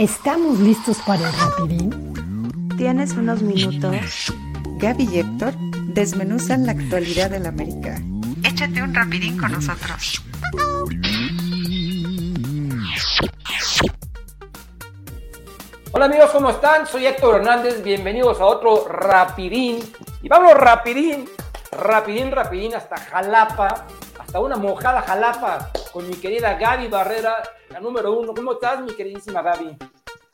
¿Estamos listos para el rapidín? ¿Tienes unos minutos? Gaby y Héctor desmenuzan la actualidad del América. Échate un rapidín con nosotros. Hola amigos, ¿cómo están? Soy Héctor Hernández, bienvenidos a otro Rapidín. Y vamos rapidín, rapidín, rapidín hasta Jalapa, hasta una mojada Jalapa con mi querida Gaby Barrera, la número uno. ¿Cómo estás, mi queridísima Gaby?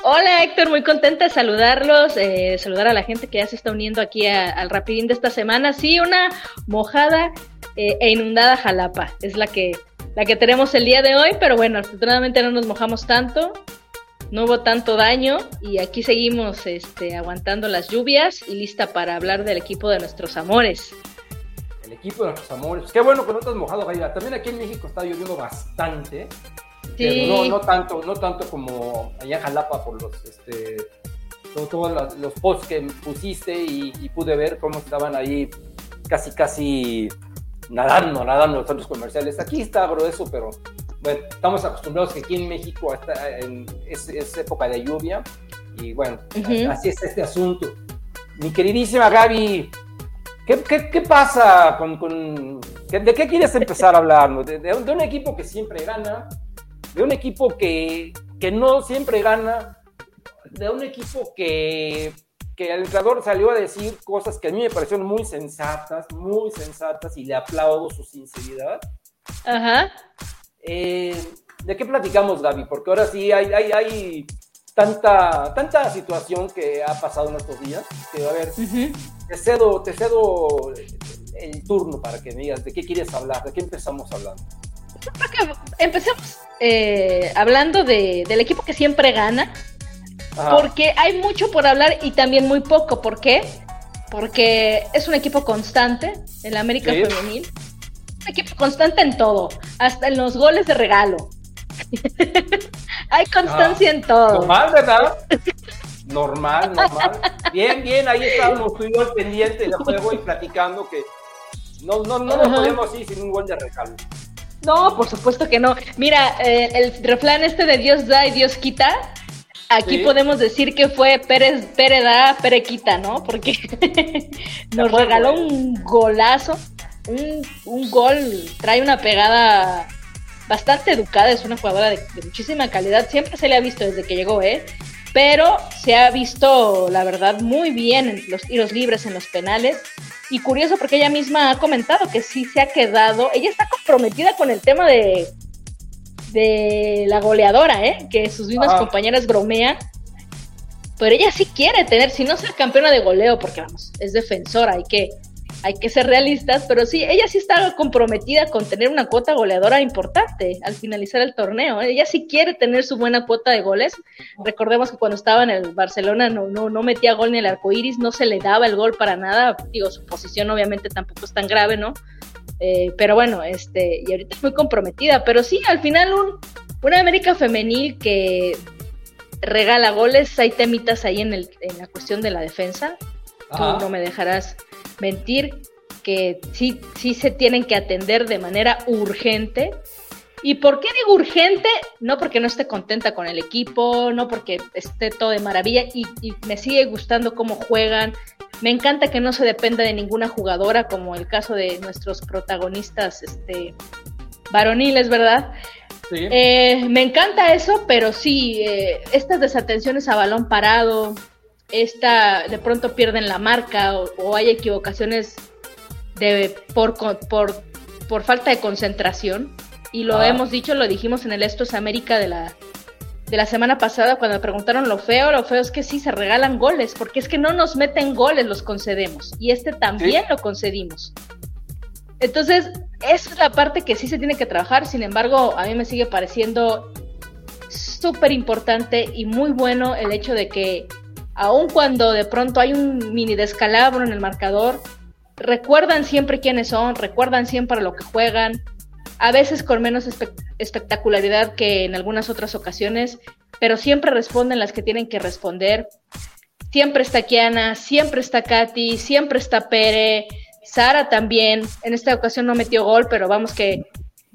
Hola Héctor, muy contenta de saludarlos, eh, saludar a la gente que ya se está uniendo aquí al Rapidín de esta semana. Sí, una mojada eh, e inundada Jalapa es la que, la que tenemos el día de hoy, pero bueno, afortunadamente no nos mojamos tanto, no hubo tanto daño y aquí seguimos este, aguantando las lluvias y lista para hablar del equipo de nuestros amores. El equipo de nuestros amores. Qué bueno que no te mojado, Gaby. También aquí en México está lloviendo bastante no, no, tanto, no tanto como allá en Jalapa por los, este, todos, los posts que pusiste y, pude ver cómo estaban ahí casi, casi nadando, nadando los centros comerciales. Aquí está grueso, pero bueno, estamos acostumbrados que aquí en México está en, es, época de lluvia y bueno, así es este asunto. Mi queridísima Gaby, ¿qué, qué, pasa con, con, ¿De qué quieres empezar a hablar? de un equipo que siempre gana, de un equipo que, no siempre gana, de un equipo que, el entrenador salió a decir cosas que a mí me parecieron muy sensatas, muy sensatas, y le aplaudo su sinceridad. Ajá. Eh, ¿De qué platicamos, Gaby? Porque ahora sí hay, hay, hay tanta, tanta situación que ha pasado en estos días, que a ver, te, cedo, te cedo el turno para que me digas de qué quieres hablar, de qué empezamos hablando empecemos eh, hablando del equipo que siempre gana, porque hay mucho por hablar y también muy poco. ¿Por qué? Porque es un equipo constante en la América Femenil. Un equipo constante en todo, hasta en los goles de regalo. hay constancia en todo. Normal, ¿verdad? Normal, normal. Bien, bien, ahí estábamos tú y yo al pendiente del juego y platicando que no, no, no nos podemos ir sin un gol de regalo. No, por supuesto que no. Mira, eh, el refrán este de Dios da y Dios quita, aquí podemos decir que fue Pérez, Pérez da, Pérez quita, ¿no? Porque nos regaló un golazo, un, gol, trae una pegada bastante educada, es una jugadora de, de, muchísima calidad, siempre se le ha visto desde que llegó, ¿eh? Pero se ha visto, la verdad, muy bien en los tiros libres, en los penales. Y curioso porque ella misma ha comentado que sí se ha quedado, ella está comprometida con el tema de, de la goleadora, ¿eh? que sus mismas compañeras bromean, pero ella sí quiere tener, si no ser campeona de goleo, porque vamos, es defensora, hay que hay que ser realistas, pero sí, ella sí está comprometida con tener una cuota goleadora importante al finalizar el torneo. ¿eh? Ella sí quiere tener su buena cuota de goles. Recordemos que cuando estaba en el Barcelona no, no, no metía gol ni el arco iris, no se le daba el gol para nada. Digo, su posición obviamente tampoco es tan grave, ¿no? Eh, pero bueno, este, y ahorita es muy comprometida. Pero sí, al final un, una América femenil que regala goles, hay temitas ahí en, el, en la cuestión de la defensa. Tú no me dejarás mentir, que sí, sí se tienen que atender de manera urgente. ¿Y por qué digo urgente? No porque no esté contenta con el equipo, no porque esté todo de maravilla y, me sigue gustando cómo juegan. Me encanta que no se dependa de ninguna jugadora, como el caso de nuestros protagonistas este, varoniles, ¿verdad? Eh, me encanta eso, pero sí, eh, estas desatenciones a balón parado, esta de pronto pierden la marca o, hay equivocaciones de, por, por, por, falta de concentración. Y lo ah. hemos dicho, lo dijimos en el Esto es América de la, de la semana pasada cuando preguntaron lo feo, lo feo es que sí se regalan goles, porque es que no nos meten goles, los concedemos. Y este también lo concedimos. Entonces, esa es la parte que sí se tiene que trabajar, sin embargo, a mí me sigue pareciendo súper importante y muy bueno el hecho de que aun cuando de pronto hay un mini descalabro en el marcador, recuerdan siempre quiénes son, recuerdan siempre lo que juegan, a veces con menos espectacularidad que en algunas otras ocasiones, pero siempre responden las que tienen que responder. Siempre está Kiana, siempre está Katy, siempre está Pere, Sara también. En esta ocasión no metió gol, pero vamos que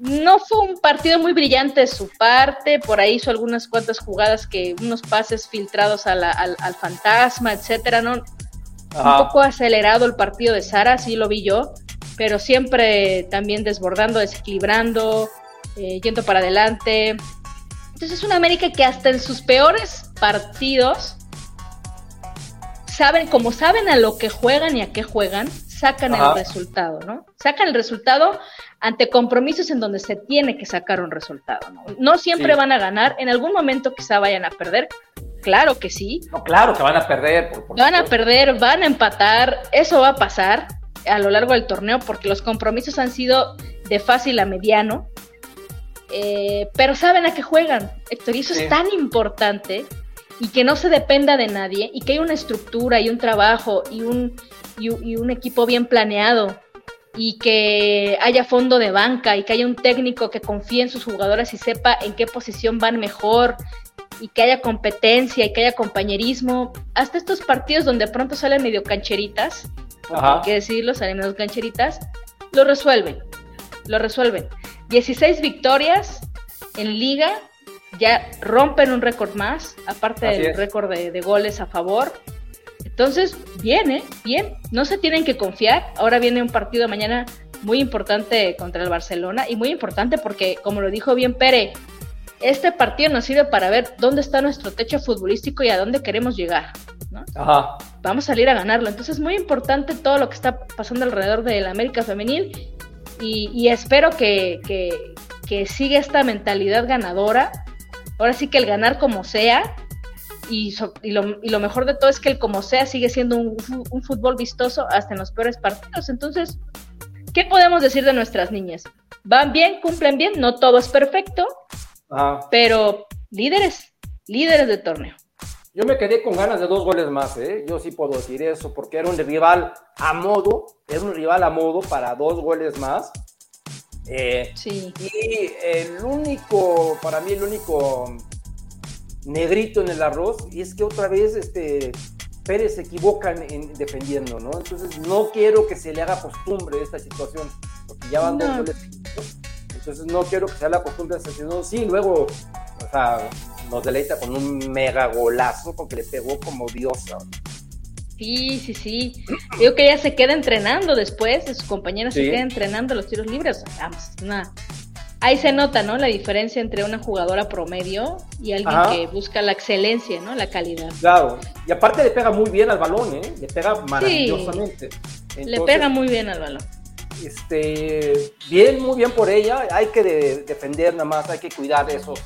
no fue un partido muy brillante de su parte, por ahí hizo algunas cuantas jugadas que, unos pases filtrados al, al, fantasma, etcétera, ¿no? Un poco acelerado el partido de Sara, sí lo vi yo, pero siempre también desbordando, desequilibrando, eh, yendo para adelante. Entonces es una América que hasta en sus peores partidos saben, como saben a lo que juegan y a qué juegan, sacan el resultado, ¿no? Sacan el resultado ante compromisos en donde se tiene que sacar un resultado, ¿no? No siempre van a ganar, en algún momento quizá vayan a perder, claro que sí. No, claro que van a perder. van a perder, van a empatar, eso va a pasar a lo largo del torneo porque los compromisos han sido de fácil a mediano, eh, pero saben a qué juegan, Héctor, y eso es tan importante y que no se dependa de nadie y que hay una estructura y un trabajo y un, y, un equipo bien planeado y que haya fondo de banca y que haya un técnico que confíe en sus jugadores y sepa en qué posición van mejor y que haya competencia y que haya compañerismo. Hasta estos partidos donde pronto salen medio cancheritas, hay que decirlo, salen medio cancheritas, lo resuelven, lo resuelven. 16 victorias en liga ya rompen un récord más, aparte del récord de, goles a favor. Entonces, bien, ¿eh? Bien. No se tienen que confiar. Ahora viene un partido mañana muy importante contra el Barcelona y muy importante porque, como lo dijo bien Pere, este partido nos sirve para ver dónde está nuestro techo futbolístico y a dónde queremos llegar. Vamos a salir a ganarlo. Entonces, es muy importante todo lo que está pasando alrededor del América Femenil y, espero que, que siga esta mentalidad ganadora ahora sí que el ganar como sea, y, lo, mejor de todo es que el como sea sigue siendo un, fútbol vistoso hasta en los peores partidos. Entonces, ¿qué podemos decir de nuestras niñas? Van bien, cumplen bien, no todo es perfecto, pero líderes, líderes de torneo. Yo me quedé con ganas de dos goles más, ¿eh? yo sí puedo decir eso, porque era un rival a modo, era un rival a modo para dos goles más. Eh, sí. Y el único, para mí el único negrito en el arroz, y es que otra vez este, Pérez se equivoca en, defendiendo, ¿no? Entonces no quiero que se le haga costumbre esta situación, porque ya van dos Entonces no quiero que se haga costumbre esta situación. Sí, luego, o sea, nos deleita con un mega golazo, porque le pegó como diosa. Sí, sí, sí. Digo que ella se queda entrenando después, de sus compañeras se queda entrenando los tiros libres. Vamos, nada. Ahí se nota, ¿no? La diferencia entre una jugadora promedio y alguien que busca la excelencia, ¿no? La calidad. Claro. Y aparte le pega muy bien al balón, ¿eh? Le pega maravillosamente. le pega muy bien al balón. Este, bien, muy bien por ella. Hay que defender nada más, hay que cuidar esos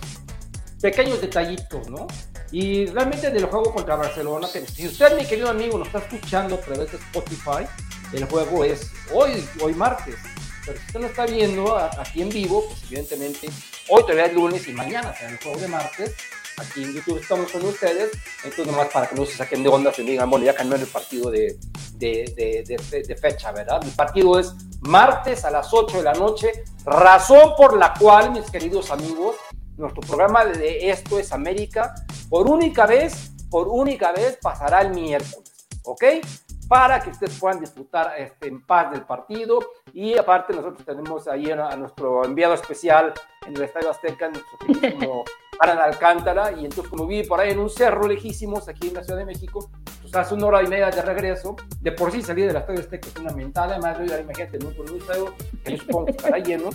pequeños detallitos, ¿no? Y realmente del juego contra Barcelona, que si usted, mi querido amigo, nos está escuchando a través de Spotify, el juego es hoy, hoy martes. Pero si usted lo está viendo aquí en vivo, pues evidentemente hoy todavía es lunes y mañana será el juego de martes. Aquí en YouTube estamos con ustedes. Entonces, nomás para que no se saquen de onda y digan, bueno, ya cambió el partido de, de, de, de, fecha, ¿verdad? El partido es martes a las 8 de la noche, razón por la cual, mis queridos amigos, nuestro programa de Esto es América, por única vez, por única vez pasará el miércoles, ¿ok? Para que ustedes puedan disfrutar este, en paz del partido. Y aparte nosotros tenemos ahí a, nuestro enviado especial en el Estadio Azteca, nuestro Aran Alcántara, y entonces como vive por ahí en un cerro lejísimos aquí en la Ciudad de México, pues hace una hora y media de regreso, de por sí salir del Estadio Azteca es una mental, además imagínate, en un, estadio que yo supongo que estará lleno,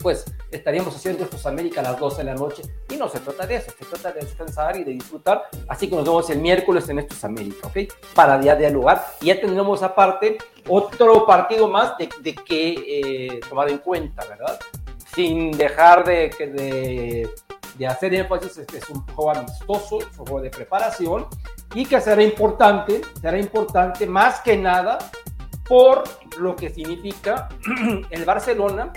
pues estaríamos haciendo estos América a las 12 de la noche. Y no se trata de eso, se trata de descansar y de disfrutar. Así que nos vemos el miércoles en estos América, ¿ok? Para ya dialogar. Y ya tendremos aparte otro partido más de, que eh, tomar en cuenta, ¿verdad? Sin dejar de, de, de hacer énfasis, este es un juego amistoso, un juego de preparación y que será importante, será importante más que nada por lo que significa el Barcelona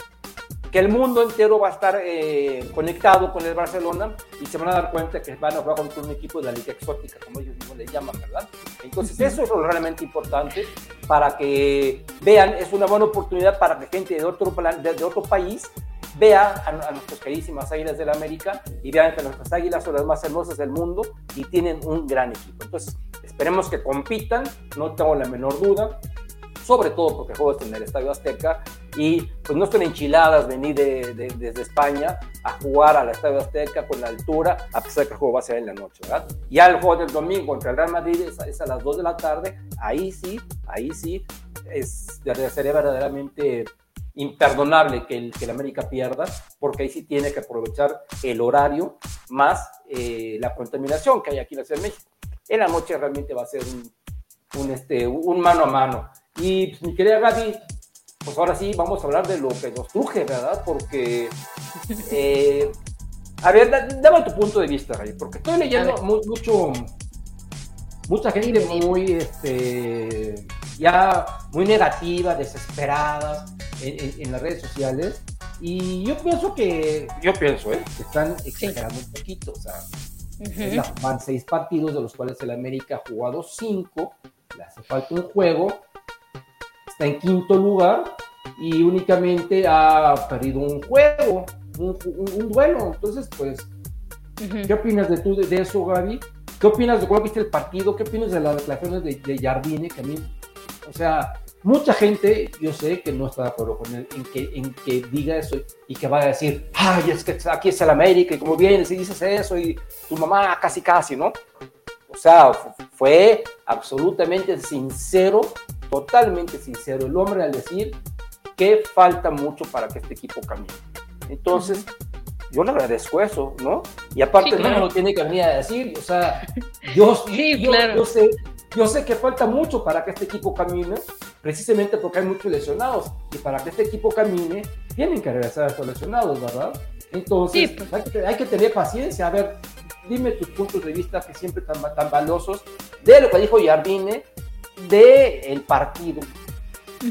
que el mundo entero va a estar eh, conectado con el Barcelona y se van a dar cuenta que van a jugar contra un equipo de la liga exótica, como ellos mismos le llaman, ¿verdad? Entonces eso es lo realmente importante para que vean, es una buena oportunidad para que gente de otro, de, otro país vea a, a nuestras queridísimas Águilas del América y vean que nuestras Águilas son las más hermosas del mundo y tienen un gran equipo. Entonces esperemos que compitan, no tengo la menor duda sobre todo porque juegas en el Estadio Azteca y pues no son enchiladas venir de, desde España a jugar a la Estadio Azteca con la altura, a pesar que el juego va a ser en la noche, ¿verdad? Ya el juego del domingo contra el Real Madrid es, a las 2 de la tarde, ahí sí, ahí sí, es, sería verdaderamente imperdonable que el, que el América pierda, porque ahí sí tiene que aprovechar el horario más eh, la contaminación que hay aquí en la Ciudad de México. En la noche realmente va a ser un, un, este, un mano a mano. Y pues, mi querida Gaby, pues ahora sí vamos a hablar de lo que nos truje, ¿verdad? Porque, eh, a ver, dame tu punto de vista, Gaby, porque estoy leyendo mucho, mucha gente muy, este, ya muy negativa, desesperada en, las redes sociales. Y yo pienso que, yo pienso, ¿eh? Que están exagerando un poquito, o sea, van seis partidos, de los cuales el América ha jugado cinco, le hace falta un juego, está en quinto lugar y únicamente ha perdido un juego, un, duelo. Entonces, pues, ¿qué opinas de, tú, de, eso, Gaby? ¿Qué opinas de cómo viste el partido? ¿Qué opinas de las declaraciones de, de Jardine? Que a mí, o sea, mucha gente, yo sé que no está de acuerdo con él en que, en que diga eso y que vaya a decir, ay, es que aquí es el América y como vienes y dices eso y tu mamá casi casi, ¿no? O sea, fue absolutamente sincero, totalmente sincero el hombre al decir que falta mucho para que este equipo cambie. Entonces, yo le agradezco eso, ¿no? Y aparte no lo tiene que venir a decir, o sea, yo, yo, sé, yo sé que falta mucho para que este equipo camine, precisamente porque hay muchos lesionados, y para que este equipo camine, tienen que regresar a estos lesionados, ¿verdad? Entonces, pues. hay, que, hay, que, tener paciencia. A ver, dime tus puntos de vista que siempre tan, tan valiosos de lo que dijo Jardine, de el partido.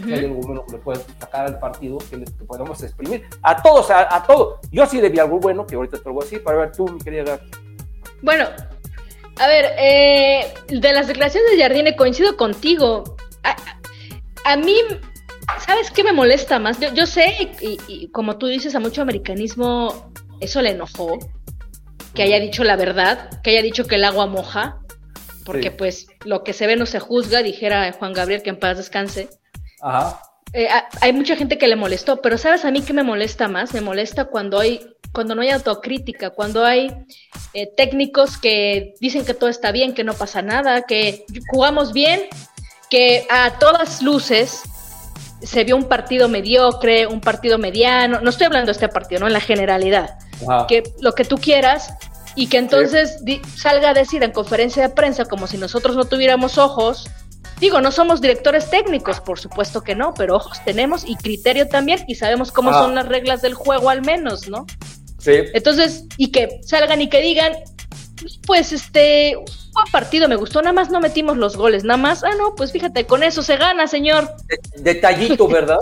Hay algo bueno que le puedes sacar al partido que, le, podemos exprimir. A todos, a, a todos. Yo sí le vi algo bueno, que ahorita te lo voy a decir, para ver tú, mi querida Bueno, a ver, eh, de las declaraciones de Jardine coincido contigo. A, mí, ¿sabes qué me molesta más? Yo, sé, y, como tú dices, a mucho americanismo eso le enojó, que haya dicho la verdad, que haya dicho que el agua moja, porque pues lo que se ve no se juzga, dijera Juan Gabriel, que en paz descanse. Ajá. Eh, hay mucha gente que le molestó, pero ¿sabes a mí qué me molesta más? Me molesta cuando hay cuando no hay autocrítica, cuando hay eh, técnicos que dicen que todo está bien, que no pasa nada, que jugamos bien, que a todas luces se vio un partido mediocre, un partido mediano, no estoy hablando de este partido, no en la generalidad, que lo que tú quieras y que entonces salga a decir en conferencia de prensa como si nosotros no tuviéramos ojos, Digo, no somos directores técnicos, por supuesto que no, pero ojos tenemos y criterio también y sabemos cómo ah. son las reglas del juego al menos, ¿no? Sí. Entonces, y que salgan y que digan, pues este, un partido me gustó, nada más no metimos los goles, nada más, ah, no, pues fíjate, con eso se gana, señor. Detallito, ¿verdad?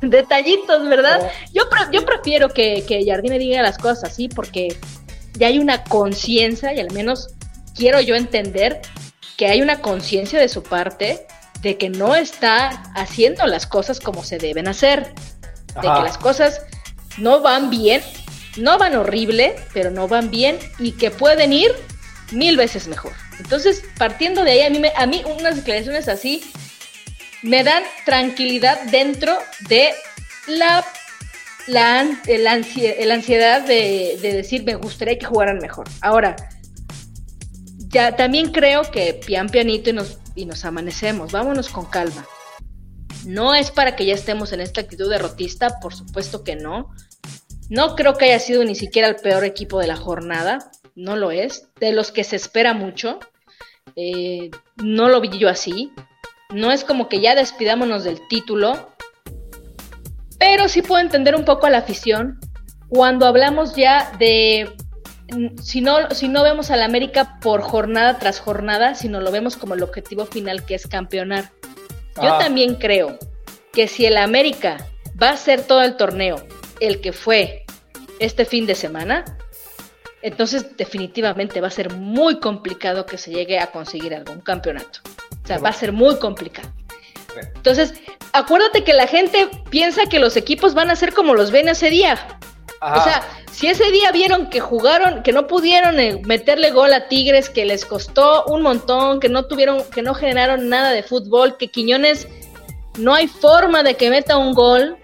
Detallitos, ¿verdad? Yo, yo prefiero que, que Jardine diga las cosas así porque ya hay una conciencia y al menos quiero yo entender que hay una conciencia de su parte de que no está haciendo las cosas como se deben hacer, de que las cosas no van bien, no van horrible, pero no van bien y que pueden ir mil veces mejor. Entonces, partiendo de ahí, a mí, a mí unas declaraciones así me dan tranquilidad dentro de la, la, ansiedad de, de decir me gustaría que jugaran mejor. Ahora, ya también creo que pian pianito y nos, y nos amanecemos, vámonos con calma. No es para que ya estemos en esta actitud derrotista, por supuesto que no. No creo que haya sido ni siquiera el peor equipo de la jornada, no lo es. De los que se espera mucho, eh, no lo vi yo así. No es como que ya despidámonos del título, pero sí puedo entender un poco a la afición cuando hablamos ya de si no, si no vemos al América por jornada tras jornada, sino lo vemos como el objetivo final que es campeonar. Yo ah. también creo que si el América va a ser todo el torneo el que fue este fin de semana, entonces definitivamente va a ser muy complicado que se llegue a conseguir algún campeonato. O sea, va a ser muy complicado. Entonces, acuérdate que la gente piensa que los equipos van a ser como los ven ese día. O sea, si ese día vieron que jugaron, que no pudieron eh, meterle gol a Tigres, que les costó un montón, que no tuvieron, que no generaron nada de fútbol, que Quiñones no hay forma de que meta un gol,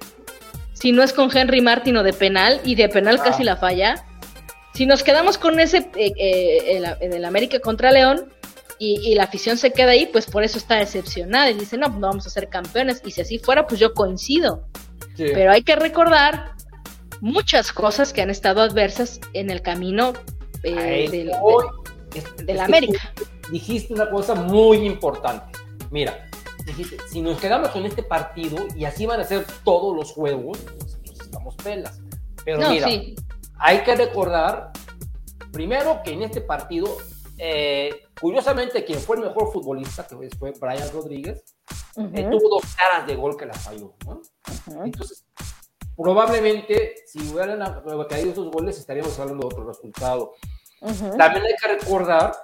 si no es con Henry Martin o de penal, y de penal ah. casi la falla. Si nos quedamos con ese eh, eh, en, el América contra León y, la afición se queda ahí, pues por eso está decepcionada y dice, no, pues no vamos a ser campeones. Y si así fuera, pues yo coincido. Pero hay que recordar muchas cosas que han estado adversas en el camino eh, del, América. Dijiste una cosa muy importante. Mira, dijiste, si nos quedamos con este partido y así van a ser todos los juegos, pues, estamos pelas. Pero mira, hay que recordar, primero, que en este partido, eh, curiosamente, quien fue el mejor futbolista, que fue Brian Rodríguez, eh, tuvo dos caras de gol que la falló. Entonces, probablemente, si hubieran caído esos goles, estaríamos hablando de otro resultado. También hay que recordar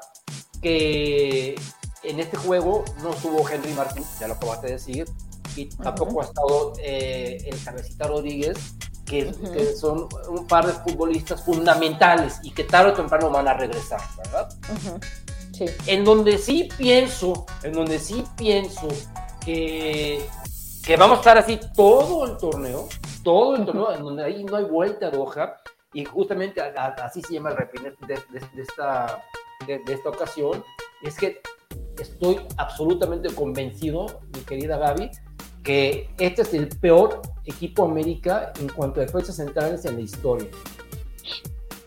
que en este juego no estuvo Henry Martín, ya lo acabaste de decir, y tampoco ha estado eh, el Cabecita Rodríguez, que, son un par de futbolistas fundamentales y que tarde o temprano van a regresar, ¿verdad? Sí. En donde sí pienso, en donde sí pienso que, que vamos a estar así todo el torneo, todo el torneo, en donde ahí no hay vuelta de hoja, y justamente así se llama el repinete de, esta, de, esta ocasión, es que estoy absolutamente convencido, mi querida Gaby, que este es el peor equipo América en cuanto a defensas centrales en la historia.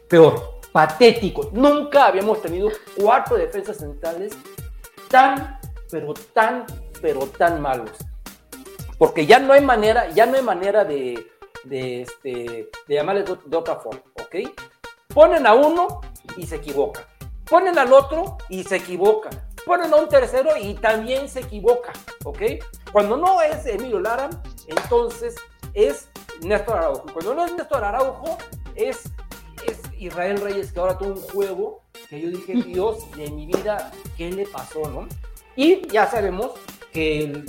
Peor, patético. Nunca habíamos tenido cuatro defensas centrales tan, pero tan, pero tan malos. Porque ya no hay manera, ya no hay manera de, de, este, de llamarles de, otra forma, ¿ok? Ponen a uno y se equivoca. Ponen al otro y se equivoca. Ponen a un tercero y también se equivoca, ¿ok? Cuando no es Emilio Lara, entonces es Néstor Araujo. Cuando no es Néstor Araujo, es, es Israel Reyes, que ahora tuvo un juego que yo dije, Dios de mi vida, ¿qué le pasó, no? Y ya sabemos que el,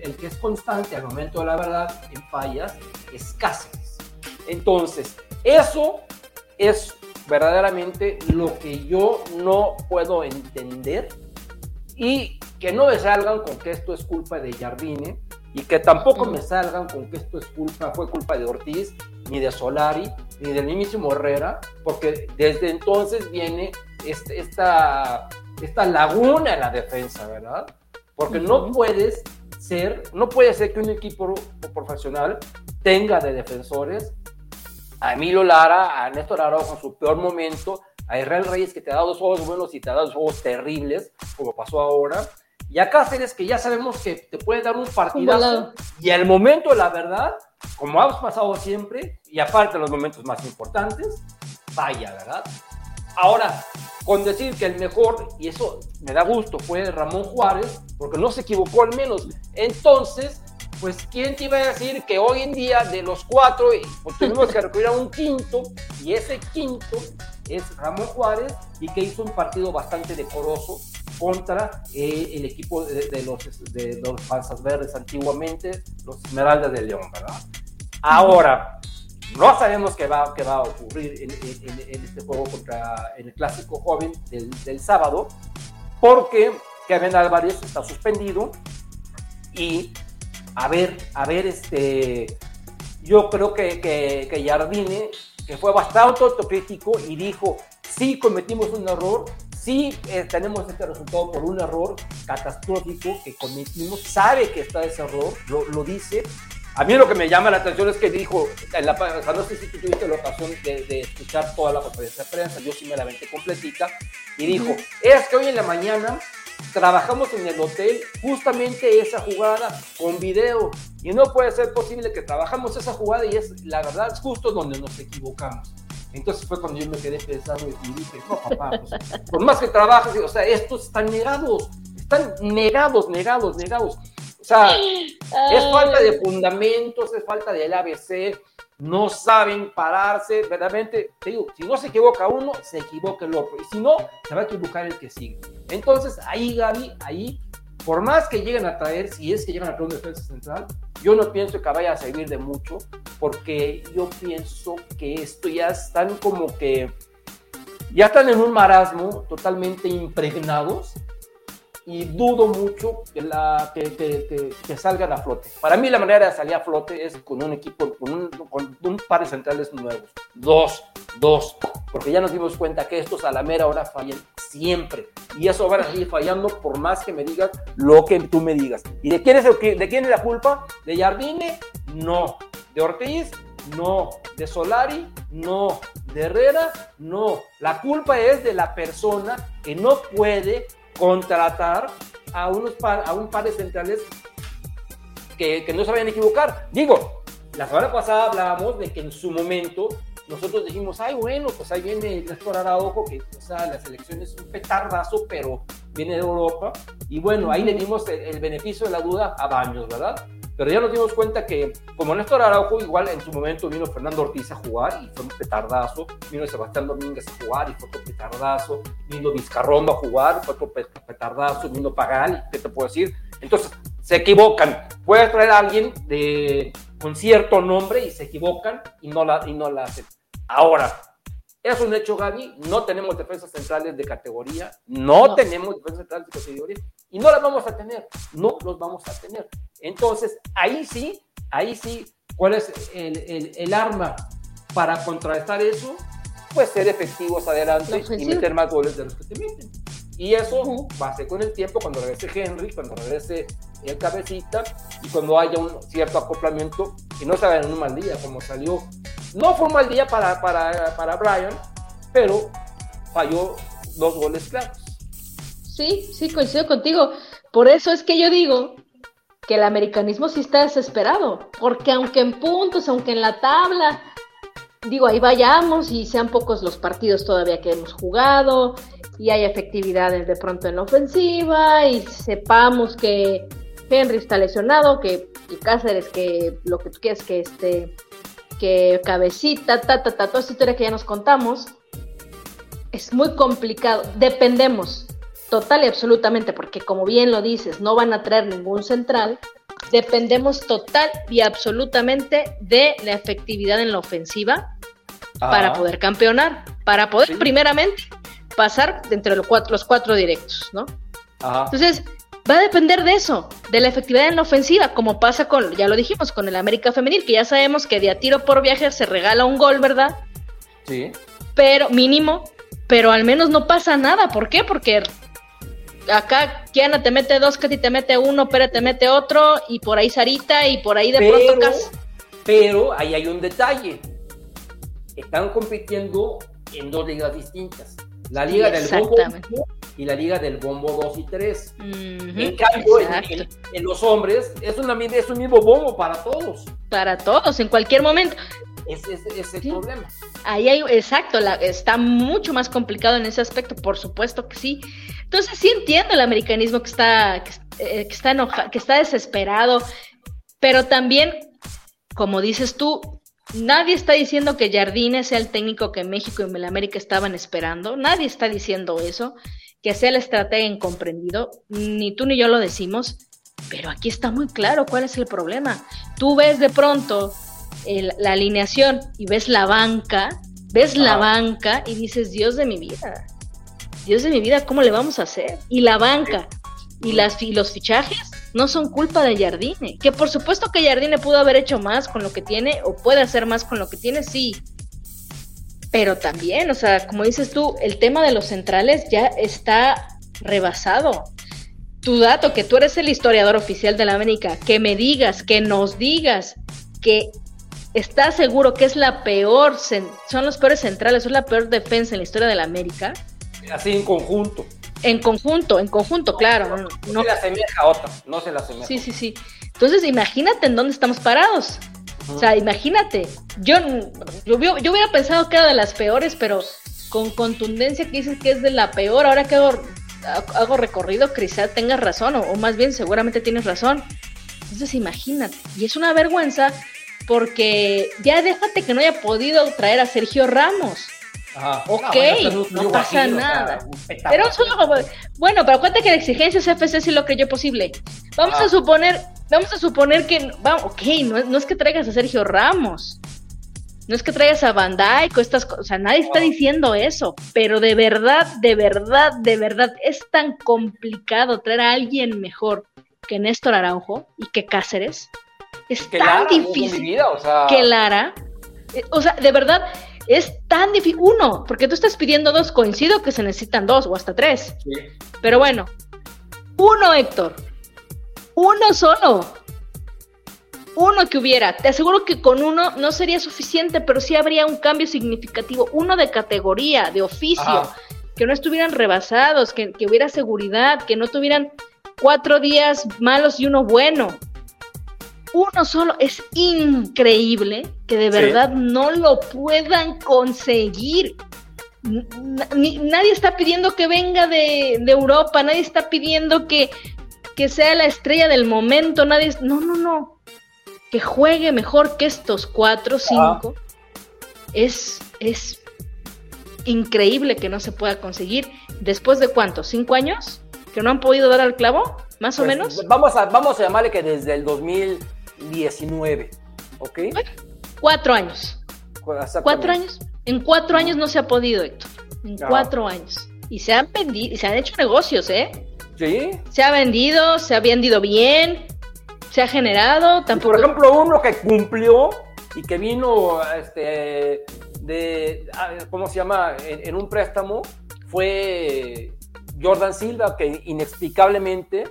el, que es constante al momento de la verdad en fallas es Cáceres. Entonces, eso es verdaderamente lo que yo no puedo entender y que no me salgan con que esto es culpa de Jardine y que tampoco me salgan con que esto es culpa, fue culpa de Ortiz, ni de Solari, ni del mismo Herrera, porque desde entonces viene este, esta, esta laguna en la defensa, ¿verdad? Porque no puedes ser, no puede ser que un equipo profesional tenga de defensores a Emilio Lara, a Néstor Araujo en su peor momento, a Israel Reyes que te ha dado dos juegos buenos y te ha dado dos juegos terribles, como pasó ahora, y a Cáceres que ya sabemos que te puede dar un partidazo, y al momento la verdad, como ha pasado siempre, y aparte los momentos más importantes, vaya, ¿verdad? Ahora, con decir que el mejor, y eso me da gusto, fue Ramón Juárez, porque no se equivocó al menos. Entonces, pues, ¿quién te iba a decir que hoy en día de los cuatro, pues tenemos que recurrir a un quinto, y ese quinto es Ramón Juárez, y que hizo un partido bastante decoroso contra eh, el equipo de, los, de los Panzas Verdes antiguamente, los Esmeraldas de León, ¿verdad? Ahora, no sabemos qué va, qué va a ocurrir en, este juego contra en el clásico joven del, sábado, porque Kevin Álvarez está suspendido y a ver, a ver, este, yo creo que, que, que Jardine, que fue bastante autocrítico y dijo, sí cometimos un error, sí eh, tenemos este resultado por un error catastrófico que cometimos, sabe que está ese error, lo, lo dice, a mí lo que me llama la atención es que dijo, en la, o sea, no sé si tú tuviste la ocasión de, escuchar toda la conferencia de prensa, yo sí me la completita, y dijo, es que hoy en la mañana trabajamos en el hotel justamente esa jugada con video, y no puede ser posible que trabajamos esa jugada y es, la verdad, es justo donde nos equivocamos. Entonces fue cuando yo me quedé pensando y dije, no, papá, pues, por más que trabajes, o sea, estos están negados, están negados, negados, negados. O sea, es falta de fundamentos, es falta del ABC, no saben pararse, verdaderamente, te digo, si no se equivoca uno, se equivoca el otro, y si no, se va a equivocar el que sigue. Entonces, ahí Gaby, ahí, por más que lleguen a traer, si es que llegan a traer una defensa central, yo no pienso que vaya a servir de mucho, porque yo pienso que esto ya están como que, ya están en un marasmo totalmente impregnados y dudo mucho que, la, que, que, salgan a flote. Para mí la manera de salir a flote es con un equipo, con un, con un par de centrales nuevos. Dos, dos, porque ya nos dimos cuenta que estos a la mera hora fallan siempre. Y eso van a seguir fallando por más que me digas lo que tú me digas. ¿Y de quién es, el, de quién es la culpa? ¿De Jardine? No. ¿De Ortiz? No. ¿De Solari? No. ¿De Herrera? No. La culpa es de la persona que no puede contratar a, unos a un par de centrales que, que no se vayan equivocar. Digo, la semana pasada hablábamos de que en su momento nosotros dijimos, ay, bueno, pues ahí viene Néstor Araujo, que o sea, la selección es un petardazo, pero viene de Europa. Y bueno, ahí le dimos el, beneficio de la duda a Baños, ¿verdad? Pero ya nos dimos cuenta que, como Néstor Araujo, igual en su momento vino Fernando Ortiz a jugar y fue un petardazo, vino Sebastián Domínguez a jugar y fue otro petardazo, vino Vizcarrondo a jugar, fue otro petardazo, vino Pagal, ¿qué te puedo decir? Entonces, se equivocan. Puedes traer a alguien de, con cierto nombre y se equivocan y no la, y no la hacen. Ahora, es un hecho, Gaby, no tenemos defensas centrales de categoría, no, tenemos defensas centrales de categoría y no las vamos a tener, no los vamos a tener. Entonces, ahí sí, ahí sí, ¿cuál es el, arma para contrarrestar eso? Pues ser efectivos adelante y meter más goles de los que te meten. Y eso va a ser con el tiempo, cuando regrese Henry, cuando regrese el cabecita y cuando haya un cierto acoplamiento y no salga en un mal día, como salió. No fue un mal día para, para, para Brian, pero falló dos goles claros. Sí, sí, coincido contigo. Por eso es que yo digo que el americanismo sí está desesperado, porque aunque en puntos, aunque en la tabla, digo, ahí vayamos y sean pocos los partidos todavía que hemos jugado y hay efectividades de pronto en la ofensiva y sepamos que Henry está lesionado, que y Cáceres, que lo que tú quieres que este, que cabecita, ta, ta, ta, toda esta historia que ya nos contamos, es muy complicado. Dependemos total y absolutamente, porque como bien lo dices, no van a traer ningún central. Dependemos total y absolutamente de la efectividad en la ofensiva para poder campeonar, para poder primeramente pasar entre los cuatro, los cuatro directos, ¿no? Entonces, va a depender de eso, de la efectividad en la ofensiva, como pasa con, ya lo dijimos, con el América Femenil, que ya sabemos que de a tiro por viaje se regala un gol, ¿verdad? Sí. Pero, mínimo, pero al menos no pasa nada. ¿Por qué? Porque acá Kiana te mete dos, Katy te mete uno, Pere te mete otro, y por ahí Sarita, y por ahí de pronto Pero ahí hay un detalle. Están compitiendo en dos ligas distintas. La liga del bombo y la liga del bombo 2 y 3. en cambio, en, los hombres es, una, es un mismo bombo para todos. Para todos, en cualquier momento. Ese es, el problema. Ahí hay, exacto, la, está mucho más complicado en ese aspecto, por supuesto que sí. Entonces sí entiendo el americanismo que está, que, eh, está enojado, que está desesperado, pero también, como dices tú, Nadie está diciendo que Jardine sea el técnico que México y América estaban esperando. Nadie está diciendo eso, que sea el estratega incomprendido. Ni tú ni yo lo decimos. Pero aquí está muy claro cuál es el problema. Tú ves de pronto la alineación y ves la banca, ves la banca y dices, Dios de mi vida, Dios de mi vida, ¿cómo le vamos a hacer? Y la banca y, las, y los fichajes no son culpa de Jardine. Que por supuesto que Jardine pudo haber hecho más con lo que tiene o puede hacer más con lo que tiene, sí. Pero también, o sea, como dices tú, el tema de los centrales ya está rebasado. Tu dato, que tú eres el historiador oficial de la América, que me digas, que nos digas que estás seguro que es la peor, son los peores centrales, es la peor defensa en la historia de la América. Así en conjunto. En conjunto, en conjunto, claro. No, no se la asemeja a otra, no se la asemeja. Sí, sí, sí. Entonces, imagínate en dónde estamos parados. O sea, imagínate. Yo, yo, yo, hubiera pensado que era de las peores, pero con contundencia que dices que es de la peor, ahora que hago, recorrido, quizá tengas razón, o, o más bien seguramente tienes razón. Entonces, imagínate. Y es una vergüenza porque ya déjate que no haya podido traer a Sergio Ramos. Ok, no, pasa nada. pero bueno, pero acuérdate que la exigencia CFC sí lo creyó posible. Vamos a suponer, vamos a suponer que, vamos, ok, no, es que traigas a Sergio Ramos. No es que traigas a Bandai o estas cosas, o sea, nadie está diciendo eso, pero de verdad, de verdad, de verdad, es tan complicado traer a alguien mejor que Néstor Araujo y que Cáceres. Es tan difícil que Lara. Eh, o sea, de verdad, es tan difícil. Uno, porque tú estás pidiendo dos, coincido que se necesitan dos o hasta tres. Pero bueno, uno, Héctor. Uno solo uno que hubiera. Te aseguro que con uno no sería suficiente, pero sí habría un cambio significativo. Uno de categoría, de oficio, que no estuvieran rebasados, que, hubiera seguridad, que no tuvieran cuatro días malos y uno bueno. Uno solo es increíble que de verdad no lo puedan conseguir. nadie está pidiendo que venga de, de Europa, nadie está pidiendo que, que sea la estrella del momento, nadie... No, no, no que juegue mejor que estos cuatro, cinco, es, es increíble que no se pueda conseguir. ¿Después de cuántos? ¿Cinco años? ¿Que no han podido dar al clavo? ¿Más o pues, menos? Vamos a, vamos a llamarle que desde el 2019, ¿ok? Cuatro años. Cuatro años. En cuatro años no se ha podido, Héctor. En cuatro años. Y se han vendido, y se han hecho negocios, ¿eh? Sí. Se ha vendido, se ha vendido bien, se ha generado. Tampoco... por ejemplo, uno que cumplió y que vino este, de, ¿cómo se llama?, en, un préstamo, fue Jordan Silva, que inexplicablemente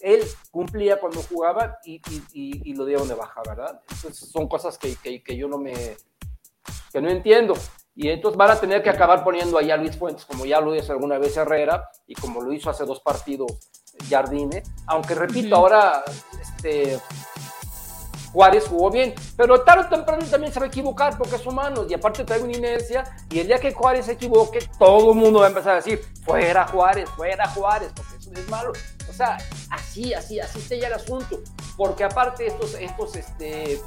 él cumplía cuando jugaba y, y, lo dieron de baja, ¿verdad? Entonces son cosas que, que, yo no me, que no entiendo. Y entonces van a tener que acabar poniendo ahí a Luis Fuentes, como ya lo hizo alguna vez Herrera y como lo hizo hace dos partidos Jardine, aunque repito, ahora este, Juárez jugó bien, pero tarde o temprano también se va a equivocar porque es humano y aparte trae una inercia y el día que Juárez se equivoque, todo el mundo va a empezar a decir, fuera Juárez, fuera Juárez, porque eso es malo. O sea, así, así, así está ya el asunto, porque aparte estos, estos este,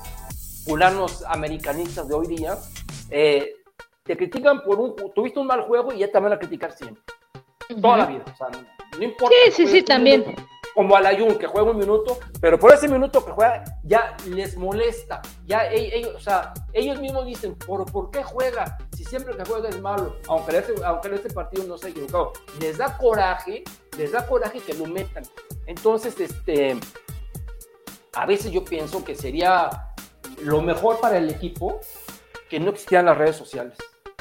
fulanos americanistas de hoy día, eh, te critican por un, tuviste un mal juego y ya te van a criticar siempre, toda la vida. O sea, no importa. Sí, sí, sí, también. Como al Ayun, que juega un minuto, pero por ese minuto que juega ya les molesta. Ya ellos, o sea, ellos mismos dicen, ¿por, ¿por qué juega? Si siempre que juega es malo, aunque este, aunque este partido no se ha equivocado. Les da coraje, les da coraje que lo metan. Entonces, este, a veces yo pienso que sería lo mejor para el equipo que no existieran las redes sociales,